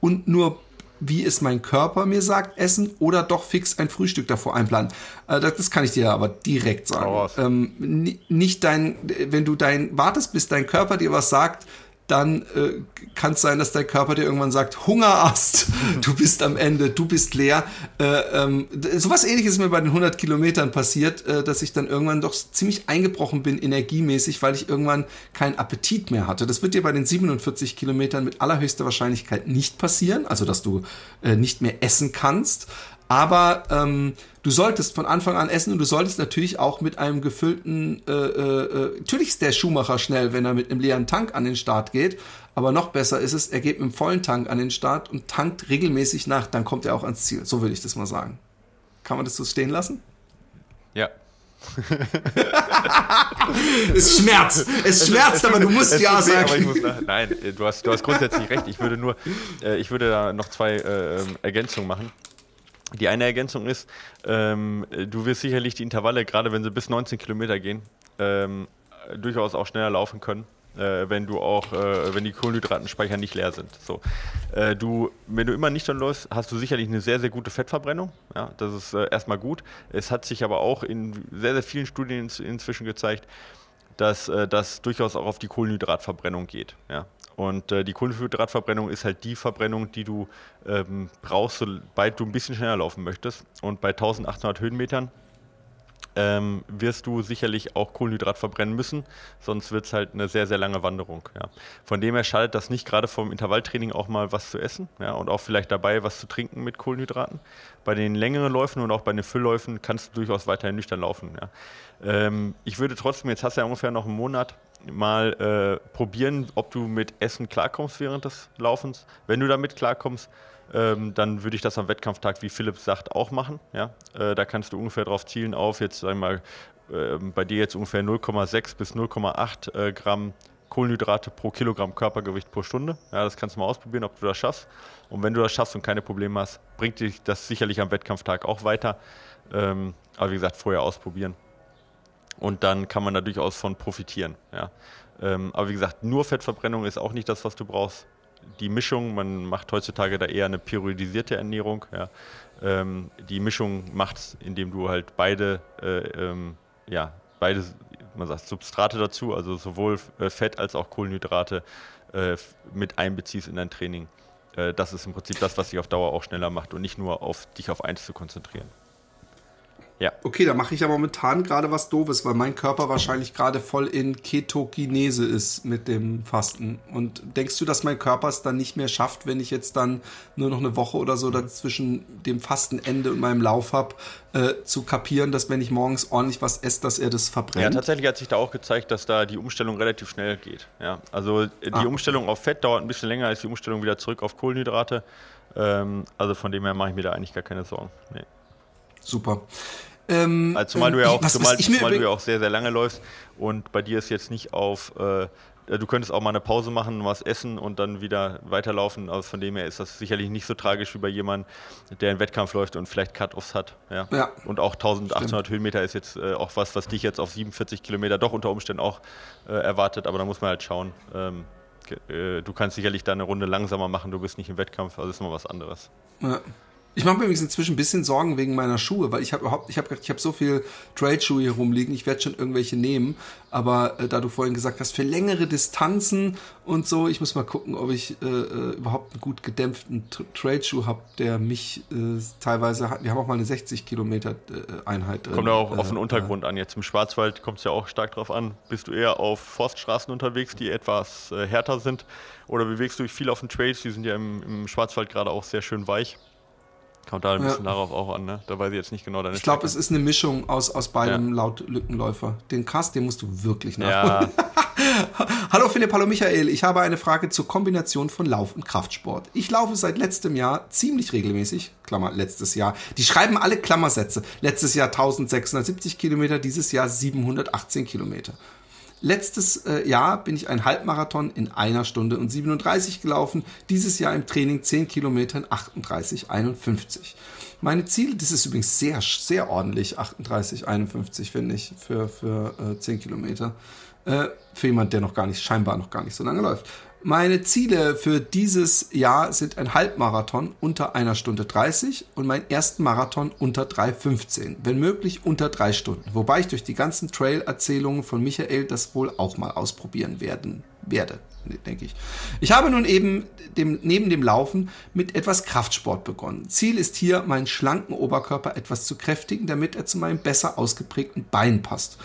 und nur wie es mein Körper mir sagt, essen oder doch fix ein Frühstück davor einplanen. Äh, das, das, kann ich dir aber direkt sagen. Ähm, nicht dein, wenn du dein wartest, bis dein Körper dir was sagt, dann äh, kann es sein, dass dein Körper dir irgendwann sagt, Hungerast, du bist am Ende, du bist leer. Äh, ähm, sowas ähnliches ist mir bei den 100 Kilometern passiert, äh, dass ich dann irgendwann doch ziemlich eingebrochen bin energiemäßig, weil ich irgendwann keinen Appetit mehr hatte. Das wird dir bei den 47 Kilometern mit allerhöchster Wahrscheinlichkeit nicht passieren, also dass du äh, nicht mehr essen kannst. Aber ähm, du solltest von Anfang an essen und du solltest natürlich auch mit einem gefüllten, äh, äh, natürlich ist der Schuhmacher schnell, wenn er mit einem leeren Tank an den Start geht, aber noch besser ist es, er geht mit einem vollen Tank an den Start und tankt regelmäßig nach, dann kommt er auch ans Ziel. So würde ich das mal sagen. Kann man das so stehen lassen? Ja. es schmerzt, es schmerzt, aber du musst ja sagen. Muss, nein, du hast, du hast grundsätzlich recht. Ich würde nur, äh, ich würde da noch zwei äh, ähm, Ergänzungen machen. Die eine Ergänzung ist, ähm, du wirst sicherlich die Intervalle, gerade wenn sie bis 19 Kilometer gehen, ähm, durchaus auch schneller laufen können, äh, wenn du auch, äh, wenn die Kohlenhydratenspeicher nicht leer sind. So, äh, du, wenn du immer nicht läufst, hast du sicherlich eine sehr, sehr gute Fettverbrennung. Ja, das ist äh, erstmal gut. Es hat sich aber auch in sehr, sehr vielen Studien inzwischen gezeigt, dass äh, das durchaus auch auf die Kohlenhydratverbrennung geht. Ja. Und äh, die Kohlenhydratverbrennung ist halt die Verbrennung, die du ähm, brauchst, sobald du ein bisschen schneller laufen möchtest. Und bei 1800 Höhenmetern ähm, wirst du sicherlich auch Kohlenhydrat verbrennen müssen, sonst wird es halt eine sehr, sehr lange Wanderung. Ja. Von dem her schadet das nicht gerade vom Intervalltraining auch mal was zu essen ja, und auch vielleicht dabei was zu trinken mit Kohlenhydraten. Bei den längeren Läufen und auch bei den Füllläufen kannst du durchaus weiterhin nüchtern laufen. Ja. Ähm, ich würde trotzdem, jetzt hast du ja ungefähr noch einen Monat, mal äh, probieren, ob du mit Essen klarkommst während des Laufens. Wenn du damit klarkommst, ähm, dann würde ich das am Wettkampftag, wie Philipp sagt, auch machen. Ja? Äh, da kannst du ungefähr darauf zielen auf, jetzt sagen wir mal, äh, bei dir jetzt ungefähr 0,6 bis 0,8 äh, Gramm Kohlenhydrate pro Kilogramm Körpergewicht pro Stunde. Ja, das kannst du mal ausprobieren, ob du das schaffst. Und wenn du das schaffst und keine Probleme hast, bringt dich das sicherlich am Wettkampftag auch weiter. Ähm, aber wie gesagt, vorher ausprobieren. Und dann kann man da durchaus von profitieren. Ja. Ähm, aber wie gesagt, nur Fettverbrennung ist auch nicht das, was du brauchst. Die Mischung, man macht heutzutage da eher eine periodisierte Ernährung. Ja. Ähm, die Mischung macht es, indem du halt beide, äh, ähm, ja, beide, man sagt Substrate dazu, also sowohl äh, Fett als auch Kohlenhydrate äh, mit einbeziehst in dein Training. Äh, das ist im Prinzip das, was dich auf Dauer auch schneller macht und nicht nur auf dich auf eins zu konzentrieren. Ja. Okay, da mache ich ja momentan gerade was Doofes, weil mein Körper wahrscheinlich gerade voll in Ketokinese ist mit dem Fasten. Und denkst du, dass mein Körper es dann nicht mehr schafft, wenn ich jetzt dann nur noch eine Woche oder so dazwischen dem Fastenende und meinem Lauf habe, äh, zu kapieren, dass wenn ich morgens ordentlich was esse, dass er das verbrennt? Ja, tatsächlich hat sich da auch gezeigt, dass da die Umstellung relativ schnell geht. Ja, also die ah. Umstellung auf Fett dauert ein bisschen länger als die Umstellung wieder zurück auf Kohlenhydrate. Ähm, also von dem her mache ich mir da eigentlich gar keine Sorgen. Nee. Super. Ähm, also zumal du ja auch, was, zumal, was zumal du ja auch sehr, sehr lange läufst und bei dir ist jetzt nicht auf, äh, du könntest auch mal eine Pause machen, was essen und dann wieder weiterlaufen. Also von dem her ist das sicherlich nicht so tragisch wie bei jemandem, der einen Wettkampf läuft und vielleicht Cut-Offs hat. Ja. ja. Und auch 1800 Stimmt. Höhenmeter ist jetzt äh, auch was, was dich jetzt auf 47 Kilometer doch unter Umständen auch äh, erwartet, aber da muss man halt schauen. Ähm, äh, du kannst sicherlich da eine Runde langsamer machen, du bist nicht im Wettkampf, also ist immer was anderes. Ja. Ich mache mir übrigens inzwischen ein bisschen Sorgen wegen meiner Schuhe, weil ich habe überhaupt, ich habe ich hab so viel Trade-Schuhe hier rumliegen, ich werde schon irgendwelche nehmen. Aber äh, da du vorhin gesagt hast, für längere Distanzen und so, ich muss mal gucken, ob ich äh, äh überhaupt einen gut gedämpften Trade-Schuh habe, der mich äh, teilweise hat. Wir haben auch mal eine 60 Kilometer äh, Einheit drin. Kommt ja auch auf den äh, Untergrund an. Jetzt im Schwarzwald kommt es ja auch stark drauf an. Bist du eher auf Forststraßen unterwegs, die etwas härter sind? Oder bewegst du dich viel auf den Trails? Die sind ja im, im Schwarzwald gerade auch sehr schön weich. Kommt da ein bisschen ja. darauf auch an, ne? Da weiß ich jetzt nicht genau deine Ich glaube, es ist eine Mischung aus, aus beidem ja. laut Lückenläufer. Den Cast, den musst du wirklich nachholen. Ja. Hallo Philipp, hallo Michael. Ich habe eine Frage zur Kombination von Lauf und Kraftsport. Ich laufe seit letztem Jahr ziemlich regelmäßig. Klammer, letztes Jahr. Die schreiben alle Klammersätze. Letztes Jahr 1670 Kilometer, dieses Jahr 718 Kilometer. Letztes äh, Jahr bin ich ein Halbmarathon in einer Stunde und 37 gelaufen. Dieses Jahr im Training 10 Kilometer in 38, 51. Meine Ziele, das ist übrigens sehr, sehr ordentlich, 38, 51 finde ich, für, für äh, 10 Kilometer. Äh, für jemand, der noch gar nicht, scheinbar noch gar nicht so lange läuft. Meine Ziele für dieses Jahr sind ein Halbmarathon unter einer Stunde 30 und mein ersten Marathon unter 3,15. Wenn möglich unter drei Stunden. Wobei ich durch die ganzen Trail-Erzählungen von Michael das wohl auch mal ausprobieren werden werde, denke ich. Ich habe nun eben dem, neben dem Laufen mit etwas Kraftsport begonnen. Ziel ist hier, meinen schlanken Oberkörper etwas zu kräftigen, damit er zu meinem besser ausgeprägten Bein passt.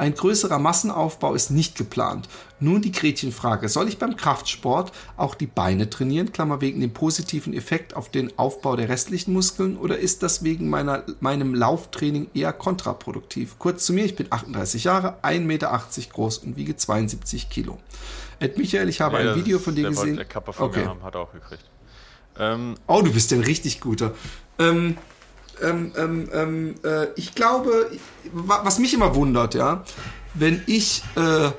Ein größerer Massenaufbau ist nicht geplant. Nun die Gretchenfrage. Soll ich beim Kraftsport auch die Beine trainieren? Klammer wegen dem positiven Effekt auf den Aufbau der restlichen Muskeln oder ist das wegen meiner, meinem Lauftraining eher kontraproduktiv? Kurz zu mir, ich bin 38 Jahre, 1,80 Meter groß und wiege 72 Kilo. Ed Michael, ich habe ja, ein Video von dir der gesehen. Der Kappa von okay. haben, hat auch gekriegt. Ähm, oh, du bist ein richtig guter. Ähm, ähm, ähm, ähm, äh, ich glaube, was mich immer wundert, ja, wenn ich äh,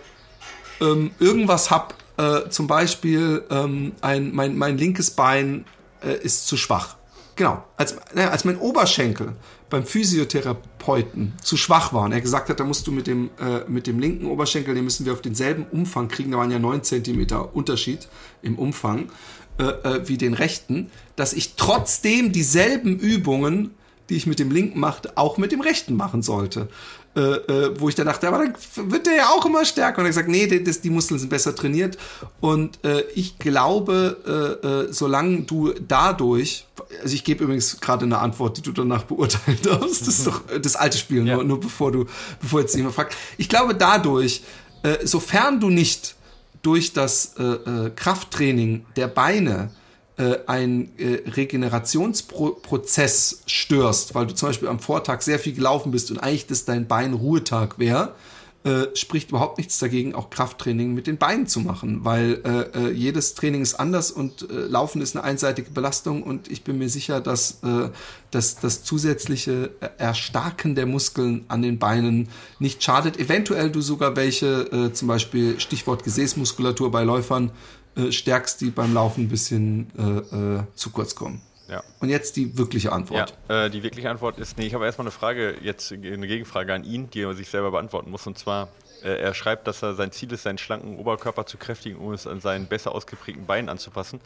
ähm, irgendwas habe, äh, zum Beispiel ähm, ein, mein, mein linkes Bein äh, ist zu schwach. Genau, als, äh, als mein Oberschenkel beim Physiotherapeuten zu schwach war und er gesagt hat, da musst du mit dem, äh, mit dem linken Oberschenkel, den müssen wir auf denselben Umfang kriegen, da waren ja 9 cm Unterschied im Umfang, äh, äh, wie den rechten, dass ich trotzdem dieselben Übungen die ich mit dem linken machte, auch mit dem rechten machen sollte. Äh, äh, wo ich dann dachte, aber dann wird der ja auch immer stärker. Und er gesagt, nee, die, die Muskeln sind besser trainiert. Und äh, ich glaube, äh, äh, solange du dadurch, also ich gebe übrigens gerade eine Antwort, die du danach beurteilen darfst. Das ist doch das alte Spiel, ja. nur, nur bevor du, bevor jetzt jemand fragt. Ich glaube dadurch, äh, sofern du nicht durch das äh, äh, Krafttraining der Beine äh, einen äh, Regenerationsprozess störst, weil du zum Beispiel am Vortag sehr viel gelaufen bist und eigentlich das dein Bein Ruhetag wäre, äh, spricht überhaupt nichts dagegen, auch Krafttraining mit den Beinen zu machen, weil äh, äh, jedes Training ist anders und äh, Laufen ist eine einseitige Belastung und ich bin mir sicher, dass, äh, dass das zusätzliche Erstarken der Muskeln an den Beinen nicht schadet. Eventuell du sogar welche, äh, zum Beispiel Stichwort Gesäßmuskulatur bei Läufern, äh, stärkst, die beim Laufen ein bisschen äh, äh, zu kurz kommen. Ja. Und jetzt die wirkliche Antwort. Ja, äh, die wirkliche Antwort ist, nee, ich habe erstmal eine Frage, jetzt eine Gegenfrage an ihn, die er sich selber beantworten muss. Und zwar, äh, er schreibt, dass er sein Ziel ist, seinen schlanken Oberkörper zu kräftigen, um es an seinen besser ausgeprägten Beinen anzupassen.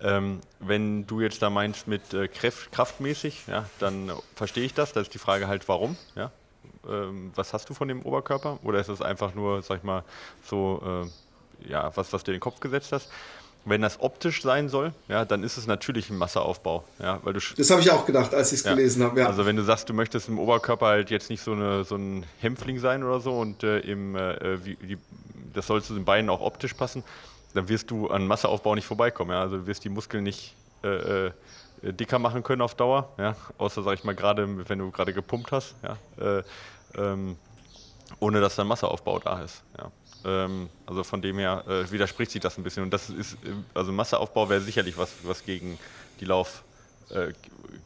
Ähm, wenn du jetzt da meinst mit äh, Kraft, kraftmäßig, ja, dann verstehe ich das. Da ist die Frage halt, warum. Ja? Ähm, was hast du von dem Oberkörper? Oder ist es einfach nur, sag ich mal, so äh, ja, was, was du in den Kopf gesetzt hast. Wenn das optisch sein soll, ja, dann ist es natürlich ein Masseaufbau. Ja, weil du das habe ich auch gedacht, als ich es ja, gelesen habe. Ja. Also wenn du sagst, du möchtest im Oberkörper halt jetzt nicht so, eine, so ein Hämpfling sein oder so und äh, im, äh, wie, wie, das soll zu den Beinen auch optisch passen, dann wirst du an Masseaufbau nicht vorbeikommen. Ja? Also du wirst die Muskeln nicht äh, äh dicker machen können auf Dauer, ja? außer, sag ich mal, gerade wenn du gerade gepumpt hast, ja? Äh, ähm, ohne dass dann Masseaufbau da ist. Ja? Ähm, also von dem her äh, widerspricht sich das ein bisschen. Und das ist, äh, also Masseaufbau wäre sicherlich was, was gegen die Lauf, äh,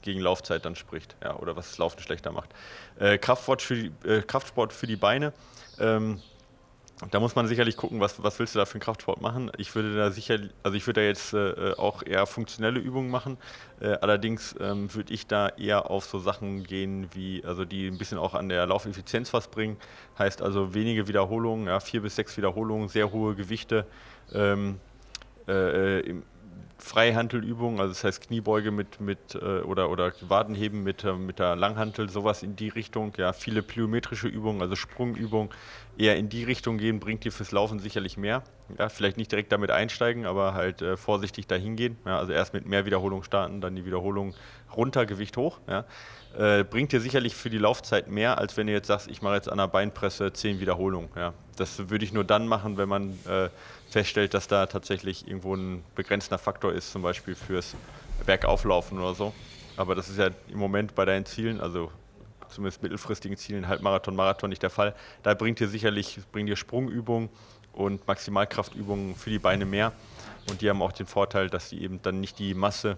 gegen Laufzeit dann spricht, ja, oder was das Laufen schlechter macht. Äh, Kraftsport, für die, äh, Kraftsport für die Beine. Ähm, da muss man sicherlich gucken, was, was willst du da für einen Kraftsport machen. Ich würde da sicher, also ich würde da jetzt äh, auch eher funktionelle Übungen machen. Äh, allerdings ähm, würde ich da eher auf so Sachen gehen, wie, also die ein bisschen auch an der Laufeffizienz was bringen. Heißt also wenige Wiederholungen, ja, vier bis sechs Wiederholungen, sehr hohe Gewichte. Ähm, äh, im, Freihantelübungen, also das heißt Kniebeuge mit, mit äh, oder, oder Wadenheben mit, äh, mit der Langhantel, sowas in die Richtung. Ja, viele plyometrische Übungen, also Sprungübungen, eher in die Richtung gehen, bringt dir fürs Laufen sicherlich mehr. Ja, vielleicht nicht direkt damit einsteigen, aber halt äh, vorsichtig dahin gehen. Ja, also erst mit mehr Wiederholung starten, dann die Wiederholung runter, Gewicht hoch. Ja. Äh, bringt dir sicherlich für die Laufzeit mehr, als wenn du jetzt sagst, ich mache jetzt an der Beinpresse 10 Wiederholungen. Ja. Das würde ich nur dann machen, wenn man äh, feststellt, dass da tatsächlich irgendwo ein begrenzender Faktor ist, zum Beispiel fürs Bergauflaufen oder so. Aber das ist ja im Moment bei deinen Zielen, also zumindest mittelfristigen Zielen, Halbmarathon, Marathon nicht der Fall. Da bringt dir sicherlich, bringt dir Sprungübungen und Maximalkraftübungen für die Beine mehr. Und die haben auch den Vorteil, dass sie eben dann nicht die Masse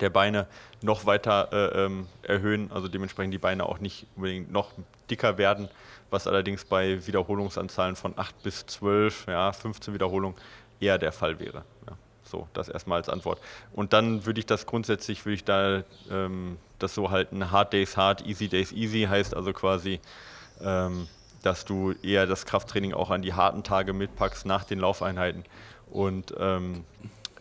der Beine noch weiter äh, ähm, erhöhen, also dementsprechend die Beine auch nicht unbedingt noch dicker werden, was allerdings bei Wiederholungsanzahlen von 8 bis 12, ja, 15 Wiederholungen eher der Fall wäre. Ja. So, das erstmal als Antwort. Und dann würde ich das grundsätzlich, würde ich da ähm, das so halten, Hard Days Hard, Easy Days Easy, heißt also quasi, ähm, dass du eher das Krafttraining auch an die harten Tage mitpackst nach den Laufeinheiten und ähm,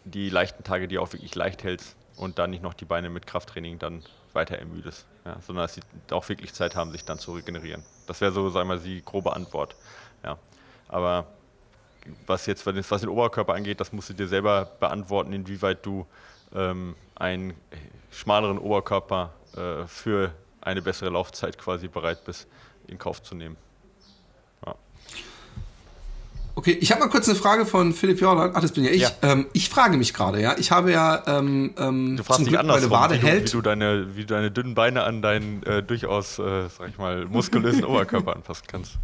die leichten Tage, die auch wirklich leicht hältst und dann nicht noch die Beine mit Krafttraining dann weiter ermüdest, ja, sondern dass sie auch wirklich Zeit haben, sich dann zu regenerieren. Das wäre so, sagen wir mal, die grobe Antwort. Ja. Aber was jetzt was den Oberkörper angeht, das musst du dir selber beantworten, inwieweit du ähm, einen schmaleren Oberkörper äh, für eine bessere Laufzeit quasi bereit bist, in Kauf zu nehmen. Okay, ich habe mal kurz eine Frage von Philipp Jordan. Ach, das bin ja ich. Ja. Ähm, ich frage mich gerade, ja. Ich habe ja ähm, ähm, du fragst zum Glück meine Wade wie hält. Du, wie, du deine, wie du deine dünnen Beine an deinen äh, durchaus, äh, sag ich mal, muskulösen Oberkörper anpassen kannst.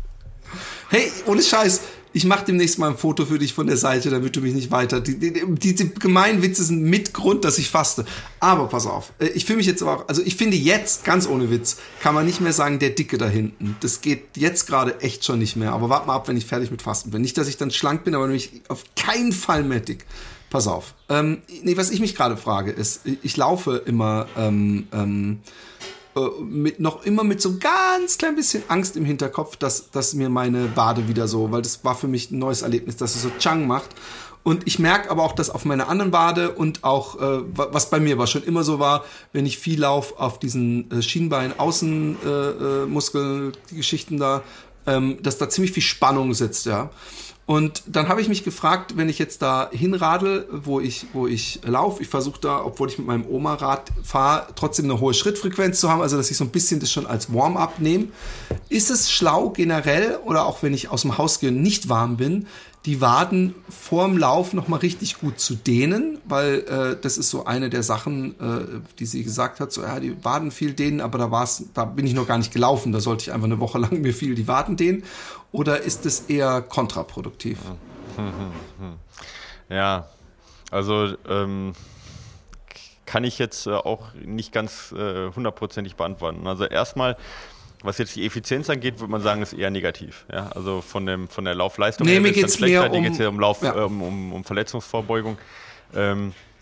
Hey, ohne Scheiß, ich mache demnächst mal ein Foto für dich von der Seite, damit du mich nicht weiter. Die, die, die, die gemeinen Witze sind mit Grund, dass ich faste. Aber pass auf, äh, ich fühle mich jetzt aber auch, also ich finde jetzt, ganz ohne Witz, kann man nicht mehr sagen, der Dicke da hinten. Das geht jetzt gerade echt schon nicht mehr. Aber warte mal ab, wenn ich fertig mit Fasten bin. Nicht, dass ich dann schlank bin, aber nämlich auf keinen Fall mehr dick. Pass auf. Ähm, nee, was ich mich gerade frage, ist, ich laufe immer ähm, ähm, äh, mit noch immer mit so ganz klein bisschen Angst im Hinterkopf, dass, dass mir meine Bade wieder so, weil das war für mich ein neues Erlebnis, dass es so Chang macht. Und ich merke aber auch, dass auf meiner anderen Bade und auch, äh, was bei mir war schon immer so war, wenn ich viel laufe auf diesen äh, Schienbein, Außenmuskel, äh, Geschichten da, ähm, dass da ziemlich viel Spannung sitzt, ja. Und dann habe ich mich gefragt, wenn ich jetzt da hinradel, wo ich, wo ich laufe, ich versuche da, obwohl ich mit meinem Oma-Rad fahre, trotzdem eine hohe Schrittfrequenz zu haben, also dass ich so ein bisschen das schon als Warm-up nehme. Ist es schlau generell oder auch wenn ich aus dem Haus gehe und nicht warm bin, die Waden vorm Lauf nochmal richtig gut zu dehnen, weil äh, das ist so eine der Sachen, äh, die sie gesagt hat, so ja, die Waden viel dehnen, aber da war's, da bin ich noch gar nicht gelaufen, da sollte ich einfach eine Woche lang mir viel die Waden dehnen. Oder ist es eher kontraproduktiv? Ja, also ähm, kann ich jetzt äh, auch nicht ganz äh, hundertprozentig beantworten. Also erstmal was jetzt die Effizienz angeht, würde man sagen, ist eher negativ. Ja? Also von, dem, von der Laufleistung nee, her geht es um, geht um, Lauf, ja. ähm, um, um Verletzungsvorbeugung. Ähm, äh,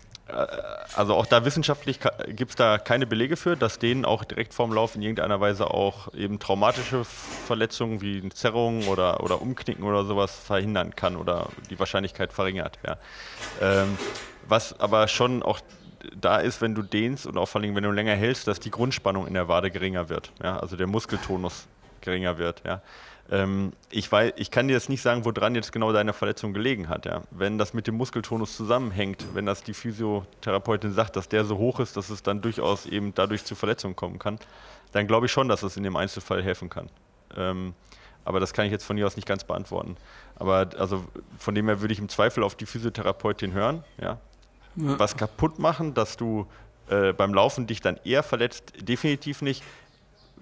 also auch da wissenschaftlich gibt es da keine Belege für, dass denen auch direkt vorm Lauf in irgendeiner Weise auch eben traumatische Verletzungen wie Zerrungen oder, oder Umknicken oder sowas verhindern kann oder die Wahrscheinlichkeit verringert. Ja. Ähm, was aber schon auch da ist, wenn du dehnst und auch vor allem, wenn du länger hältst, dass die Grundspannung in der Wade geringer wird. Ja? Also der Muskeltonus geringer wird. Ja? Ähm, ich, weiß, ich kann dir jetzt nicht sagen, woran jetzt genau deine Verletzung gelegen hat. Ja? Wenn das mit dem Muskeltonus zusammenhängt, wenn das die Physiotherapeutin sagt, dass der so hoch ist, dass es dann durchaus eben dadurch zu Verletzungen kommen kann, dann glaube ich schon, dass es in dem Einzelfall helfen kann. Ähm, aber das kann ich jetzt von hier aus nicht ganz beantworten. Aber also von dem her würde ich im Zweifel auf die Physiotherapeutin hören, ja, ja. was kaputt machen, dass du äh, beim Laufen dich dann eher verletzt, definitiv nicht.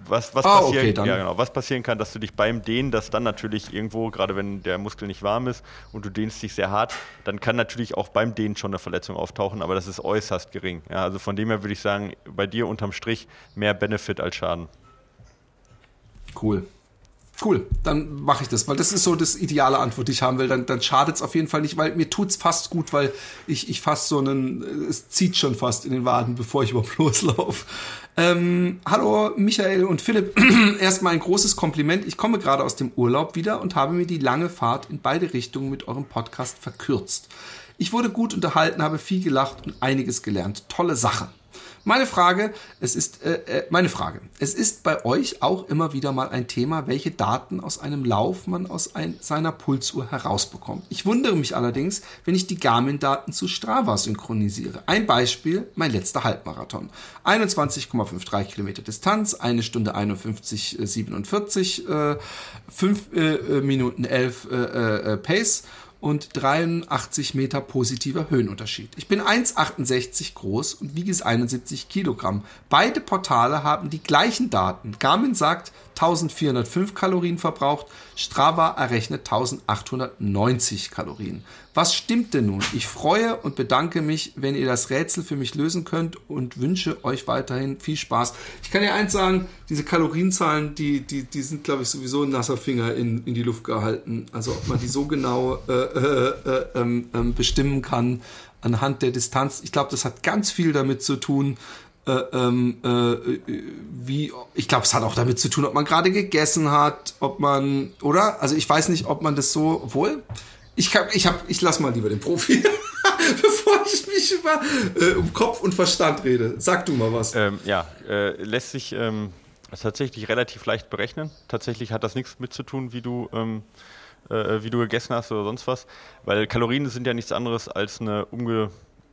Was, was, ah, passieren, okay, ja, genau, was passieren kann, dass du dich beim Dehnen, dass dann natürlich irgendwo, gerade wenn der Muskel nicht warm ist und du dehnst dich sehr hart, dann kann natürlich auch beim Dehnen schon eine Verletzung auftauchen, aber das ist äußerst gering. Ja, also von dem her würde ich sagen, bei dir unterm Strich mehr Benefit als Schaden. Cool. Cool, dann mache ich das, weil das ist so das ideale Antwort, die ich haben will. Dann, dann schadet es auf jeden Fall nicht, weil mir tut es fast gut, weil ich, ich fast so einen, es zieht schon fast in den Waden, bevor ich überhaupt loslaufe. Ähm, hallo Michael und Philipp, erstmal ein großes Kompliment. Ich komme gerade aus dem Urlaub wieder und habe mir die lange Fahrt in beide Richtungen mit eurem Podcast verkürzt. Ich wurde gut unterhalten, habe viel gelacht und einiges gelernt. Tolle Sache. Meine Frage, es ist äh, äh, meine Frage. Es ist bei euch auch immer wieder mal ein Thema, welche Daten aus einem Lauf man aus ein, seiner Pulsuhr herausbekommt. Ich wundere mich allerdings, wenn ich die Garmin-Daten zu Strava synchronisiere. Ein Beispiel, mein letzter Halbmarathon. 21,53 Kilometer Distanz, eine Stunde 51,47, äh, 5 äh, äh, Minuten 11 äh, äh, Pace und 83 Meter positiver Höhenunterschied. Ich bin 1,68 groß und wiege 71 Kilogramm. Beide Portale haben die gleichen Daten. Garmin sagt 1405 Kalorien verbraucht, Strava errechnet 1890 Kalorien. Was stimmt denn nun? Ich freue und bedanke mich, wenn ihr das Rätsel für mich lösen könnt und wünsche euch weiterhin viel Spaß. Ich kann ja eins sagen, diese Kalorienzahlen, die, die, die sind, glaube ich, sowieso ein nasser Finger in, in die Luft gehalten. Also ob man die so genau äh, äh, äh, ähm, ähm bestimmen kann anhand der Distanz. Ich glaube, das hat ganz viel damit zu tun, äh, ähm, äh, wie, ich glaube, es hat auch damit zu tun, ob man gerade gegessen hat, ob man, oder? Also ich weiß nicht, ob man das so, obwohl, ich hab, ich hab, ich lass mal lieber den Profi, bevor ich mich über äh, um Kopf und Verstand rede. Sag du mal was. Ähm, ja, äh, lässt sich ähm, tatsächlich relativ leicht berechnen. Tatsächlich hat das nichts mit zu tun, wie du ähm, äh, wie du gegessen hast oder sonst was. Weil Kalorien sind ja nichts anderes als eine umge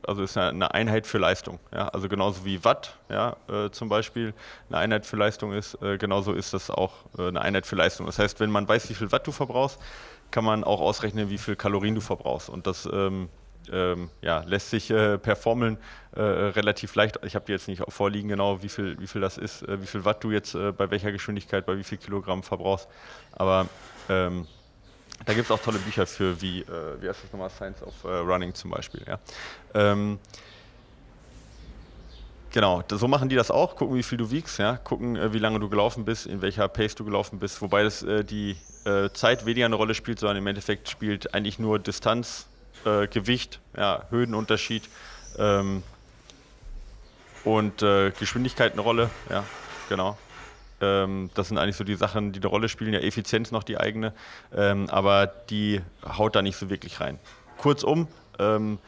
also ist eine Einheit für Leistung. Ja? Also genauso wie Watt ja, äh, zum Beispiel eine Einheit für Leistung ist, äh, genauso ist das auch äh, eine Einheit für Leistung. Das heißt, wenn man weiß, wie viel Watt du verbrauchst, kann man auch ausrechnen, wie viel Kalorien du verbrauchst. Und das ähm, ähm, ja, lässt sich äh, per Formeln äh, relativ leicht, ich habe jetzt nicht vorliegen genau, wie viel, wie viel das ist, äh, wie viel Watt du jetzt äh, bei welcher Geschwindigkeit, bei wie viel Kilogramm verbrauchst. Aber ähm, da gibt es auch tolle Bücher für, wie, äh, wie heißt das nochmal, Science of äh, Running zum Beispiel. Ja. Genau, so machen die das auch, gucken, wie viel du wiegst, ja, gucken, wie lange du gelaufen bist, in welcher Pace du gelaufen bist, wobei das die Zeit weniger eine Rolle spielt, sondern im Endeffekt spielt eigentlich nur Distanz äh, Gewicht, ja, Höhenunterschied ähm, und äh, Geschwindigkeit eine Rolle, ja, genau. Ähm, das sind eigentlich so die Sachen, die eine Rolle spielen, ja, Effizienz noch die eigene, ähm, aber die haut da nicht so wirklich rein. Kurzum, ähm,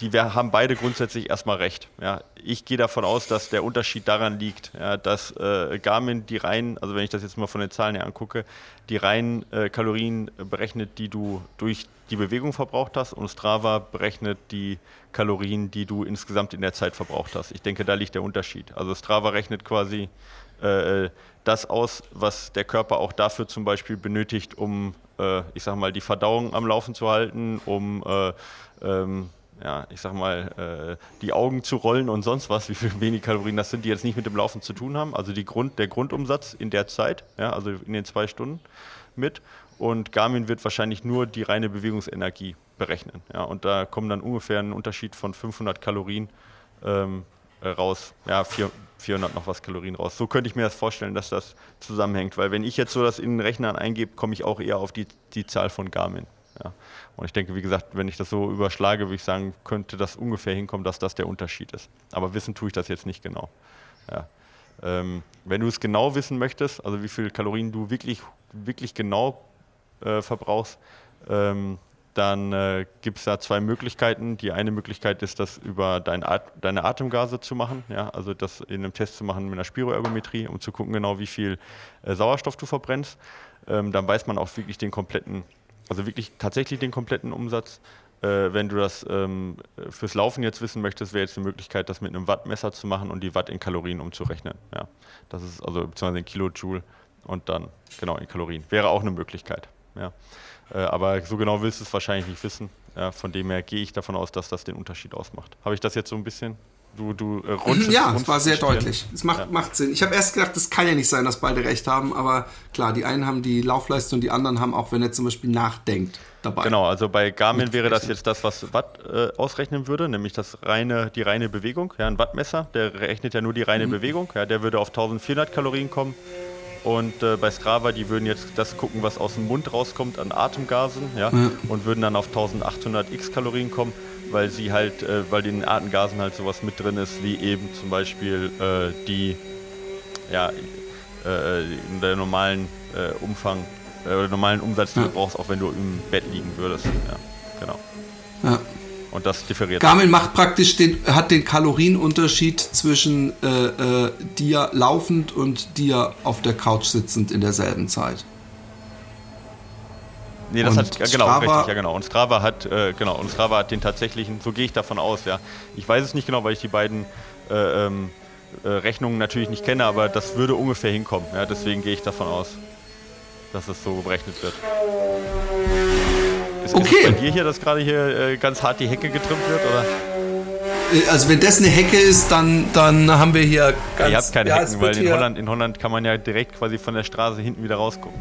die wir haben beide grundsätzlich erstmal recht. Ja. Ich gehe davon aus, dass der Unterschied daran liegt, ja, dass äh, Garmin die reinen, also wenn ich das jetzt mal von den Zahlen her angucke, die reinen äh, Kalorien berechnet, die du durch die Bewegung verbraucht hast und Strava berechnet die Kalorien, die du insgesamt in der Zeit verbraucht hast. Ich denke, da liegt der Unterschied. Also Strava rechnet quasi äh, das aus, was der Körper auch dafür zum Beispiel benötigt, um, äh, ich sag mal, die Verdauung am Laufen zu halten, um äh, ähm, ja, ich sag mal, äh, die Augen zu rollen und sonst was, wie viel wenig Kalorien das sind, die jetzt nicht mit dem Laufen zu tun haben. Also die Grund, der Grundumsatz in der Zeit, ja, also in den zwei Stunden mit. Und Garmin wird wahrscheinlich nur die reine Bewegungsenergie berechnen. Ja, und da kommen dann ungefähr ein Unterschied von 500 Kalorien ähm, äh, raus. Ja, 400 noch was Kalorien raus. So könnte ich mir das vorstellen, dass das zusammenhängt. Weil wenn ich jetzt so das in den Rechnern eingebe, komme ich auch eher auf die, die Zahl von Garmin. Ja. Und ich denke, wie gesagt, wenn ich das so überschlage, würde ich sagen, könnte das ungefähr hinkommen, dass das der Unterschied ist. Aber wissen tue ich das jetzt nicht genau. Ja. Ähm, wenn du es genau wissen möchtest, also wie viele Kalorien du wirklich, wirklich genau äh, verbrauchst, ähm, dann äh, gibt es da zwei Möglichkeiten. Die eine Möglichkeit ist, das über dein At deine Atemgase zu machen, ja, also das in einem Test zu machen mit einer Spiroergometrie, um zu gucken genau, wie viel äh, Sauerstoff du verbrennst. Ähm, dann weiß man auch wirklich den kompletten also wirklich tatsächlich den kompletten Umsatz. Äh, wenn du das ähm, fürs Laufen jetzt wissen möchtest, wäre jetzt die Möglichkeit, das mit einem Wattmesser zu machen und die Watt in Kalorien umzurechnen. Ja, das ist also beziehungsweise in Kilojoule und dann genau in Kalorien. Wäre auch eine Möglichkeit. Ja. Äh, aber so genau willst du es wahrscheinlich nicht wissen. Ja, von dem her gehe ich davon aus, dass das den Unterschied ausmacht. Habe ich das jetzt so ein bisschen Du, du äh, rundest, Ja, es war sehr deutlich. Es macht, ja. macht Sinn. Ich habe erst gedacht, es kann ja nicht sein, dass beide recht haben, aber klar, die einen haben die Laufleistung und die anderen haben auch, wenn er zum Beispiel nachdenkt, dabei. Genau, also bei Garmin wäre das jetzt das, was Watt äh, ausrechnen würde, nämlich das reine, die reine Bewegung. Ja, ein Wattmesser, der rechnet ja nur die reine mhm. Bewegung. Ja, der würde auf 1400 Kalorien kommen. Und äh, bei Strava, die würden jetzt das gucken, was aus dem Mund rauskommt an Atemgasen, ja, ja. und würden dann auf 1800 x Kalorien kommen weil sie halt, äh, weil in den Artengasen halt sowas mit drin ist, wie eben zum Beispiel äh, die, ja, äh, in der normalen äh, Umfang äh, oder normalen Umsatz, den ja. du brauchst, auch wenn du im Bett liegen würdest. Ja, genau. Ja. Und das differiert. Garmin macht praktisch den, hat den Kalorienunterschied zwischen äh, dir laufend und dir auf der Couch sitzend in derselben Zeit. Nee, das und hat, genau, Strava, richtig, ja genau. Und Strava hat, äh, genau, und Strava hat den tatsächlichen, so gehe ich davon aus, ja. Ich weiß es nicht genau, weil ich die beiden äh, ähm, äh, Rechnungen natürlich nicht kenne, aber das würde ungefähr hinkommen. Ja, deswegen gehe ich davon aus, dass es so berechnet wird. Ist, okay. ist bei dir hier, dass gerade hier äh, ganz hart die Hecke getrimmt wird, oder? Äh, also wenn das eine Hecke ist, dann, dann haben wir hier ganz... Ja, ihr habt keine ja, Hecken, weil in Holland, in Holland kann man ja direkt quasi von der Straße hinten wieder rausgucken.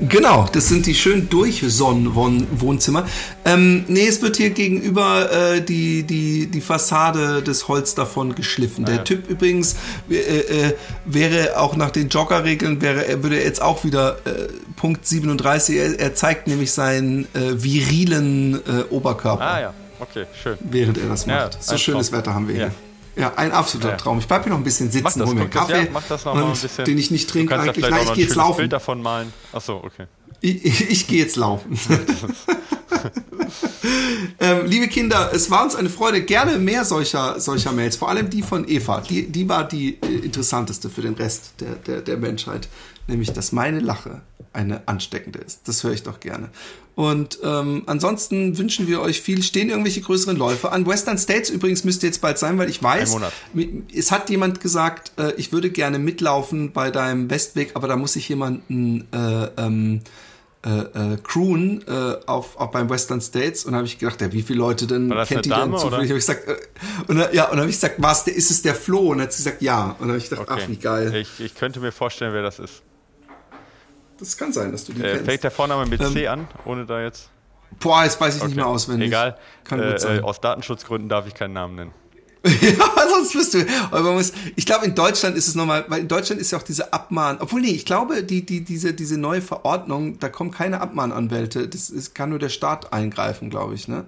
Genau, das sind die schön Durchsonnen-Wohnzimmer. Ähm, nee, es wird hier gegenüber äh, die, die, die Fassade des Holz davon geschliffen. Ah, Der ja. Typ übrigens äh, äh, wäre auch nach den Joggerregeln, wäre, er würde jetzt auch wieder äh, Punkt 37, er, er, zeigt nämlich seinen äh, virilen äh, Oberkörper. Ah ja, okay, schön. Während er das macht. Ja, so schönes. Wetter haben wir hier. Ja, ein absoluter ja. Traum. Ich bleibe hier noch ein bisschen sitzen, hole mir einen Kaffee, ja, mach das noch mal ein bisschen. den ich nicht trinke eigentlich. Nein, ich gehe jetzt laufen. Bild davon malen. Achso, okay. Ich, ich, ich gehe jetzt laufen. ähm, liebe Kinder, es war uns eine Freude. Gerne mehr solcher, solcher Mails. Vor allem die von Eva. Die, die war die äh, interessanteste für den Rest der, der, der Menschheit. Nämlich, dass meine Lache eine ansteckende ist. Das höre ich doch gerne. Und ähm, ansonsten wünschen wir euch viel. Stehen irgendwelche größeren Läufe an? Western States übrigens müsste jetzt bald sein, weil ich weiß, es hat jemand gesagt, äh, ich würde gerne mitlaufen bei deinem Westweg, aber da muss ich jemanden äh, ähm, äh, äh, crewen äh, auf, auch beim Western States und habe ich gedacht, ja, wie viele Leute denn kennt die Dame, denn zufällig? Hab ich gesagt, äh, und, ja, und dann habe ich gesagt, was, ist es der Flo? Und dann hat sie gesagt, ja. Und dann habe ich gedacht, okay. ach, wie geil. Ich, ich könnte mir vorstellen, wer das ist. Das kann sein, dass du die äh, kennst. Fängt der Vorname mit ähm, C an, ohne da jetzt. Boah, jetzt weiß ich okay. nicht mehr auswendig. Egal. Kann äh, äh, aus Datenschutzgründen darf ich keinen Namen nennen. ja, sonst bist du. Aber man muss, ich glaube, in Deutschland ist es nochmal, weil in Deutschland ist ja auch diese Abmahn, obwohl nee, ich glaube, die, die, diese, diese neue Verordnung, da kommen keine Abmahnanwälte. Das ist, kann nur der Staat eingreifen, glaube ich, ne?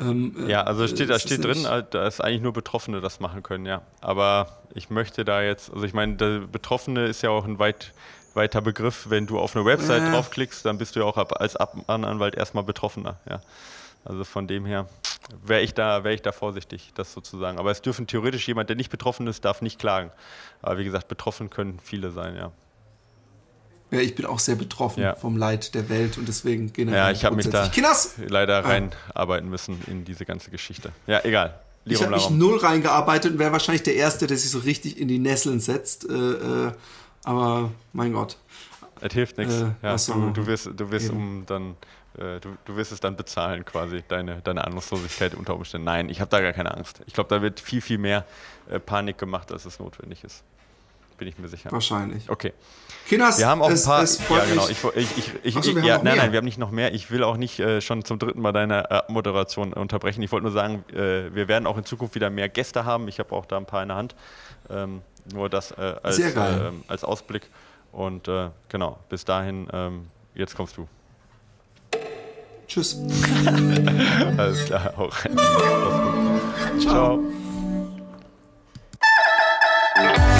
Ähm, ja, also steht, da steht drin, dass eigentlich nur Betroffene das machen können, ja. Aber ich möchte da jetzt, also ich meine, der Betroffene ist ja auch ein weit weiter Begriff. Wenn du auf eine Website äh. draufklickst, dann bist du ja auch als Anwalt erstmal Betroffener. Ja. Also von dem her wäre ich, da, wär ich da vorsichtig, das sozusagen. Aber es dürfen theoretisch jemand, der nicht betroffen ist, darf nicht klagen. Aber wie gesagt, betroffen können viele sein, ja. Ja, ich bin auch sehr betroffen ja. vom Leid der Welt und deswegen generell. Ja, ich habe mich da Kinders. leider ah. reinarbeiten müssen in diese ganze Geschichte. Ja, egal. Lirum, ich habe mich null reingearbeitet und wäre wahrscheinlich der Erste, der sich so richtig in die Nesseln setzt. Äh, äh, aber mein Gott. Es hilft nichts. Äh, ja, du, du wirst, du wirst um dann, äh, du, du wirst es dann bezahlen quasi, deine, deine Ahnungslosigkeit unter Umständen. Nein, ich habe da gar keine Angst. Ich glaube, da wird viel, viel mehr äh, Panik gemacht, als es notwendig ist. Bin ich mir sicher. Wahrscheinlich. Okay. Kinas, wir haben auch ein paar. Es, es ja, genau. Ich, ich, ich, ich, so, ja, nein, nein, wir haben nicht noch mehr. Ich will auch nicht äh, schon zum dritten Mal deine äh, Moderation unterbrechen. Ich wollte nur sagen, äh, wir werden auch in Zukunft wieder mehr Gäste haben. Ich habe auch da ein paar in der Hand. Ähm, nur das äh, als, äh, als Ausblick. Und äh, genau, bis dahin, ähm, jetzt kommst du. Tschüss. Alles klar, auch. Ciao. Ciao.